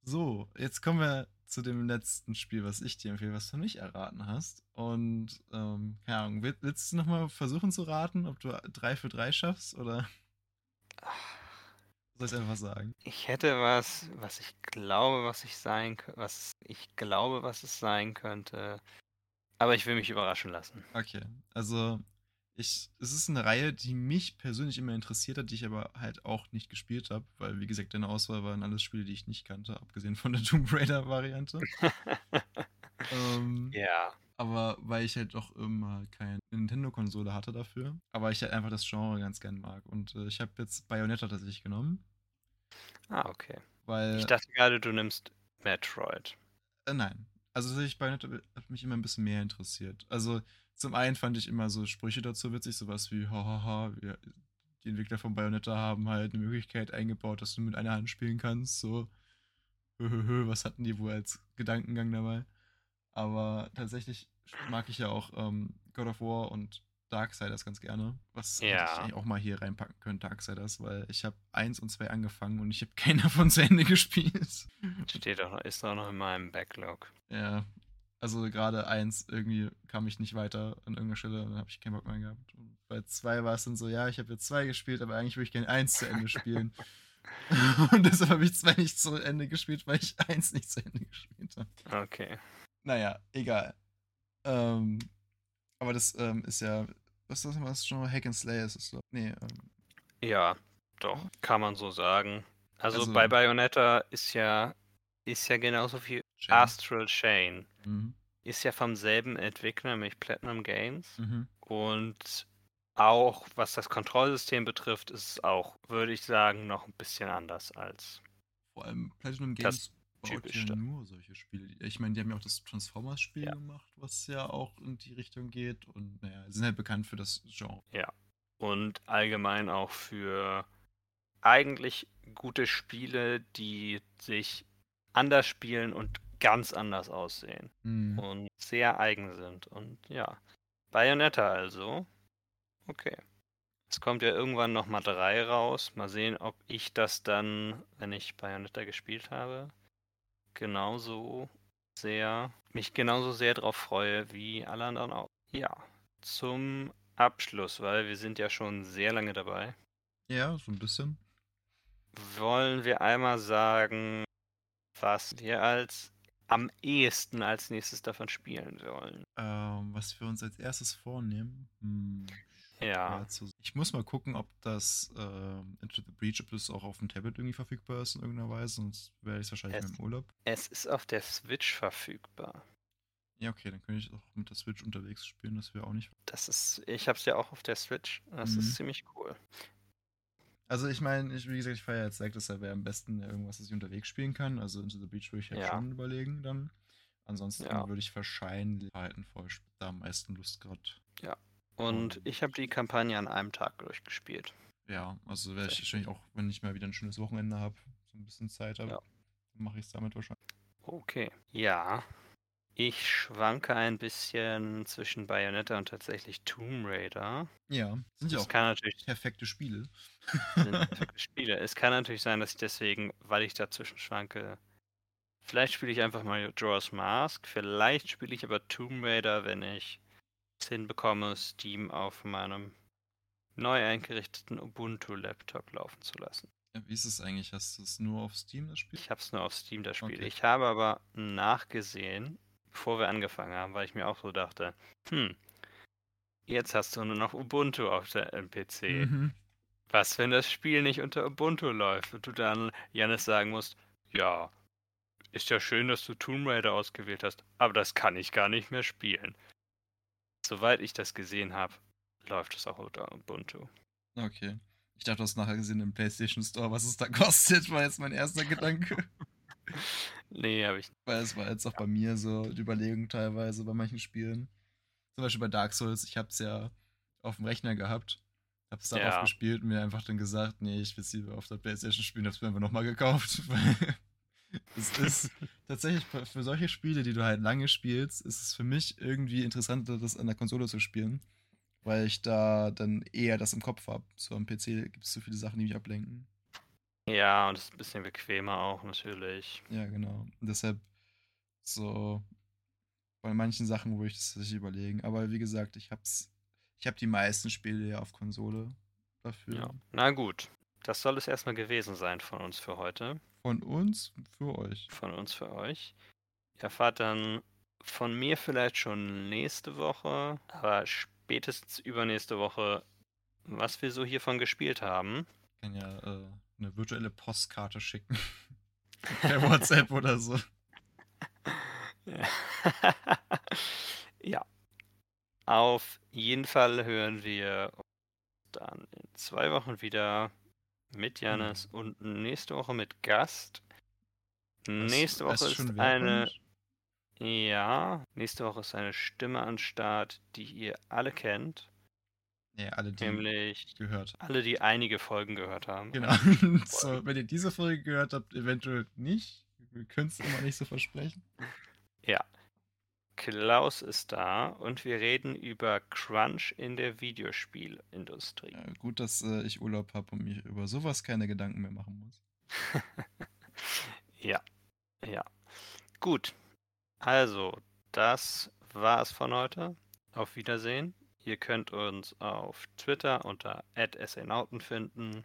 So, jetzt kommen wir zu dem letzten Spiel, was ich dir empfehle, was du nicht erraten hast. Und, ähm, keine Ahnung, will- willst du nochmal versuchen zu raten, ob du drei für drei schaffst oder soll ich einfach sagen? Ich hätte was, was ich glaube, was ich sein, kö- was ich glaube, was es sein könnte. Aber ich will mich überraschen lassen. Okay, also ich, es ist eine Reihe, die mich persönlich immer interessiert hat, die ich aber halt auch nicht gespielt habe, weil wie gesagt, deine Auswahl waren alles Spiele, die ich nicht kannte, abgesehen von der <laughs> Tomb Raider Variante. <laughs> ähm, Ja. Aber weil ich halt auch immer keine Nintendo-Konsole hatte dafür, aber ich halt einfach das Genre ganz gern mag. Und äh, ich habe jetzt Bayonetta tatsächlich genommen, Ah, okay. weil Ich dachte gerade, du nimmst Metroid. Äh, nein. Also tatsächlich Bayonetta hat mich immer ein bisschen mehr interessiert. Also zum einen fand ich immer so Sprüche dazu witzig, sowas wie, hahaha, wir, die Entwickler von Bayonetta haben halt eine Möglichkeit eingebaut, dass du mit einer Hand spielen kannst, so, was hatten die wohl als Gedankengang dabei? Aber tatsächlich mag ich ja auch ähm, God of War und Darksiders ganz gerne, was hätte Ja. ich auch mal hier reinpacken können, Darksiders, weil ich habe eins und zwei angefangen und ich habe <laughs> keinen davon zu Ende gespielt. Steht noch- ist doch noch in meinem Backlog. Ja, also gerade eins, irgendwie kam ich nicht weiter an irgendeiner Stelle dann habe ich keinen Bock mehr gehabt. Und bei zwei war es dann so, ja, ich habe jetzt zwei gespielt, aber eigentlich würde ich gerne eins zu Ende spielen. <laughs> <laughs> und deshalb habe ich zwei nicht zu Ende gespielt, weil ich eins nicht zu Ende gespielt habe. Okay. Naja, egal. Ähm, aber das ähm, ist ja, was ist das, was schon Hack and Slay ist? es so. Nee, ähm, Ja, doch, kann man so sagen. Also, Also- bei Bayonetta ist ja, ist ja genauso wie Shame. Astral Chain. Mhm. Ist ja vom selben Entwickler, nämlich Platinum Games. Mhm. Und auch was das Kontrollsystem betrifft, ist es auch, würde ich sagen, noch ein bisschen anders als. Vor allem Platinum Games baut ja nur solche Spiele. Ich meine, die haben ja auch das Transformers-Spiel Ja. gemacht, was ja auch in die Richtung geht. Und naja, sind halt bekannt für das Genre. Und allgemein auch für eigentlich gute Spiele, die sich anders spielen und ganz anders aussehen. Mhm. und sehr eigen sind. Und ja, Bayonetta also. Okay. Es kommt ja irgendwann nochmal drei raus. Mal sehen, ob ich das dann, wenn ich Bayonetta gespielt habe, genauso sehr, mich genauso sehr drauf freue wie alle anderen auch. Ja, zum Abschluss, weil wir sind ja schon sehr lange dabei, Ja, so ein bisschen. wollen wir einmal sagen, was wir als am ehesten als nächstes davon spielen sollen. Ähm, was wir uns als erstes vornehmen. Hm. Ja. Ich muss mal gucken, ob das äh, Into the Breach, ob das auch auf dem Tablet irgendwie verfügbar ist in irgendeiner Weise, sonst werde ich es wahrscheinlich im Urlaub. Es ist auf der Switch verfügbar. Ja, okay, dann könnte ich auch mit der Switch unterwegs spielen, das wäre auch nicht. Das ist, ich habe es ja auch auf der Switch. Das Mhm. ist ziemlich cool. Also ich meine, ich, wie gesagt, ich feiere jetzt Zack, deshalb wäre am besten irgendwas, das ich unterwegs spielen kann. Also Into the Breach würde ich halt Ja. schon überlegen dann. Ansonsten Ja. würde ich wahrscheinlich Titanfall sp- da am meisten Lust gerade. Und Oh. ich habe die Kampagne an einem Tag durchgespielt. Ja, also werde ich wahrscheinlich auch, wenn ich mal wieder ein schönes Wochenende habe, so ein bisschen Zeit habe, Ja. mache ich es damit wahrscheinlich. Okay. Ja. Ich schwanke ein bisschen zwischen Bayonetta und tatsächlich Tomb Raider. Ja, sind ja auch kann natürlich perfekte Spiele. sind perfekte Spiele. Es kann natürlich sein, dass ich deswegen, weil ich dazwischen schwanke, vielleicht spiele ich einfach mal Drawers Mask, vielleicht spiele ich aber Tomb Raider, wenn ich es hinbekomme, Steam auf meinem neu eingerichteten Ubuntu-Laptop laufen zu lassen. Ja, wie ist es eigentlich? Hast du es nur auf Steam, das Spiel? Ich habe es nur auf Steam, das Spiel. Okay. Ich habe aber nachgesehen, bevor wir angefangen haben, weil ich mir auch so dachte, hm, jetzt hast du nur noch Ubuntu auf der PC. Mhm. Was, wenn das Spiel nicht unter Ubuntu läuft und du dann Janis sagen musst, ja, ist ja schön, dass du Tomb Raider ausgewählt hast, aber das kann ich gar nicht mehr spielen. Soweit ich das gesehen habe, läuft es auch unter Ubuntu. Okay. Ich dachte, du hast nachher gesehen im PlayStation Store, was es da kostet, war jetzt mein erster <laughs> Gedanke. Nee, habe ich Weil es war jetzt auch bei mir so die Überlegung teilweise bei manchen Spielen. Zum Beispiel bei Dark Souls, ich habe es ja auf dem Rechner gehabt, habe es darauf Ja. gespielt und mir einfach dann gesagt, nee, ich will es lieber auf der Playstation spielen, habe es mir einfach nochmal gekauft. <laughs> Weil es ist tatsächlich für für solche Spiele, die du halt lange spielst, ist es für mich irgendwie interessanter, das an der Konsole zu spielen. Weil ich da dann eher das im Kopf habe. So am PC gibt es so viele Sachen, die mich ablenken. Ja, und es ist ein bisschen bequemer auch natürlich. Ja, genau. Und deshalb so bei manchen Sachen, wo ich das sich überlegen. Aber wie gesagt, ich hab's, ich habe die meisten Spiele ja auf Konsole dafür. Ja. Na gut, das soll es erstmal gewesen sein von uns für heute. Von uns für euch. Von uns für euch. Ihr erfahrt dann von mir vielleicht schon nächste Woche, aber spätestens übernächste Woche, was wir so hiervon gespielt haben. Ich kann ja äh, eine virtuelle Postkarte schicken. <laughs> per WhatsApp oder so. <laughs> Ja. Auf jeden Fall hören wir uns dann in zwei Wochen wieder mit Janis und nächste Woche mit Gast. nächste Woche schon, ist wer eine. Ja, nächste Woche ist eine Stimme an Start, die ihr alle kennt. Nee, alle, die Nämlich gehört. alle, die einige Folgen gehört haben. Genau. <laughs> <laughs> so, wenn ihr diese Folge gehört habt, eventuell nicht. Wir können es immer nicht so versprechen. Ja. Klaus ist da und wir reden über Crunch in der Videospielindustrie. Ja, gut, dass äh, ich Urlaub habe und mir über sowas keine Gedanken mehr machen muss. <laughs> Ja, ja. Gut. Also, das war es von heute. Auf Wiedersehen. Ihr könnt uns auf Twitter unter @snauten finden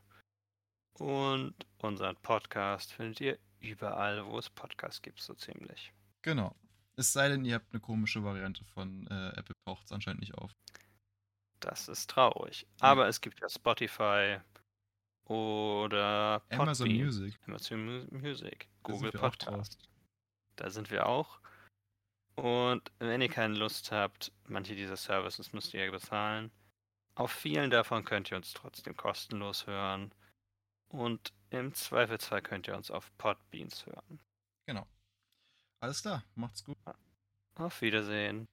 und unseren Podcast findet ihr überall, wo es Podcasts gibt, so ziemlich. Genau. Es sei denn, ihr habt eine komische Variante von äh, Apple, taucht es anscheinend nicht auf. Das ist traurig. Aber es gibt ja Spotify oder Amazon Podbean. Music. Amazon Mu- Music, Da sind Google. Podcast. Da sind wir auch. Und wenn ihr keine Lust habt, manche dieser Services müsst ihr bezahlen. Auf vielen davon könnt ihr uns trotzdem kostenlos hören. Und im Zweifelsfall könnt ihr uns auf Podbeans hören. Genau. Alles klar, macht's gut. Auf Wiedersehen.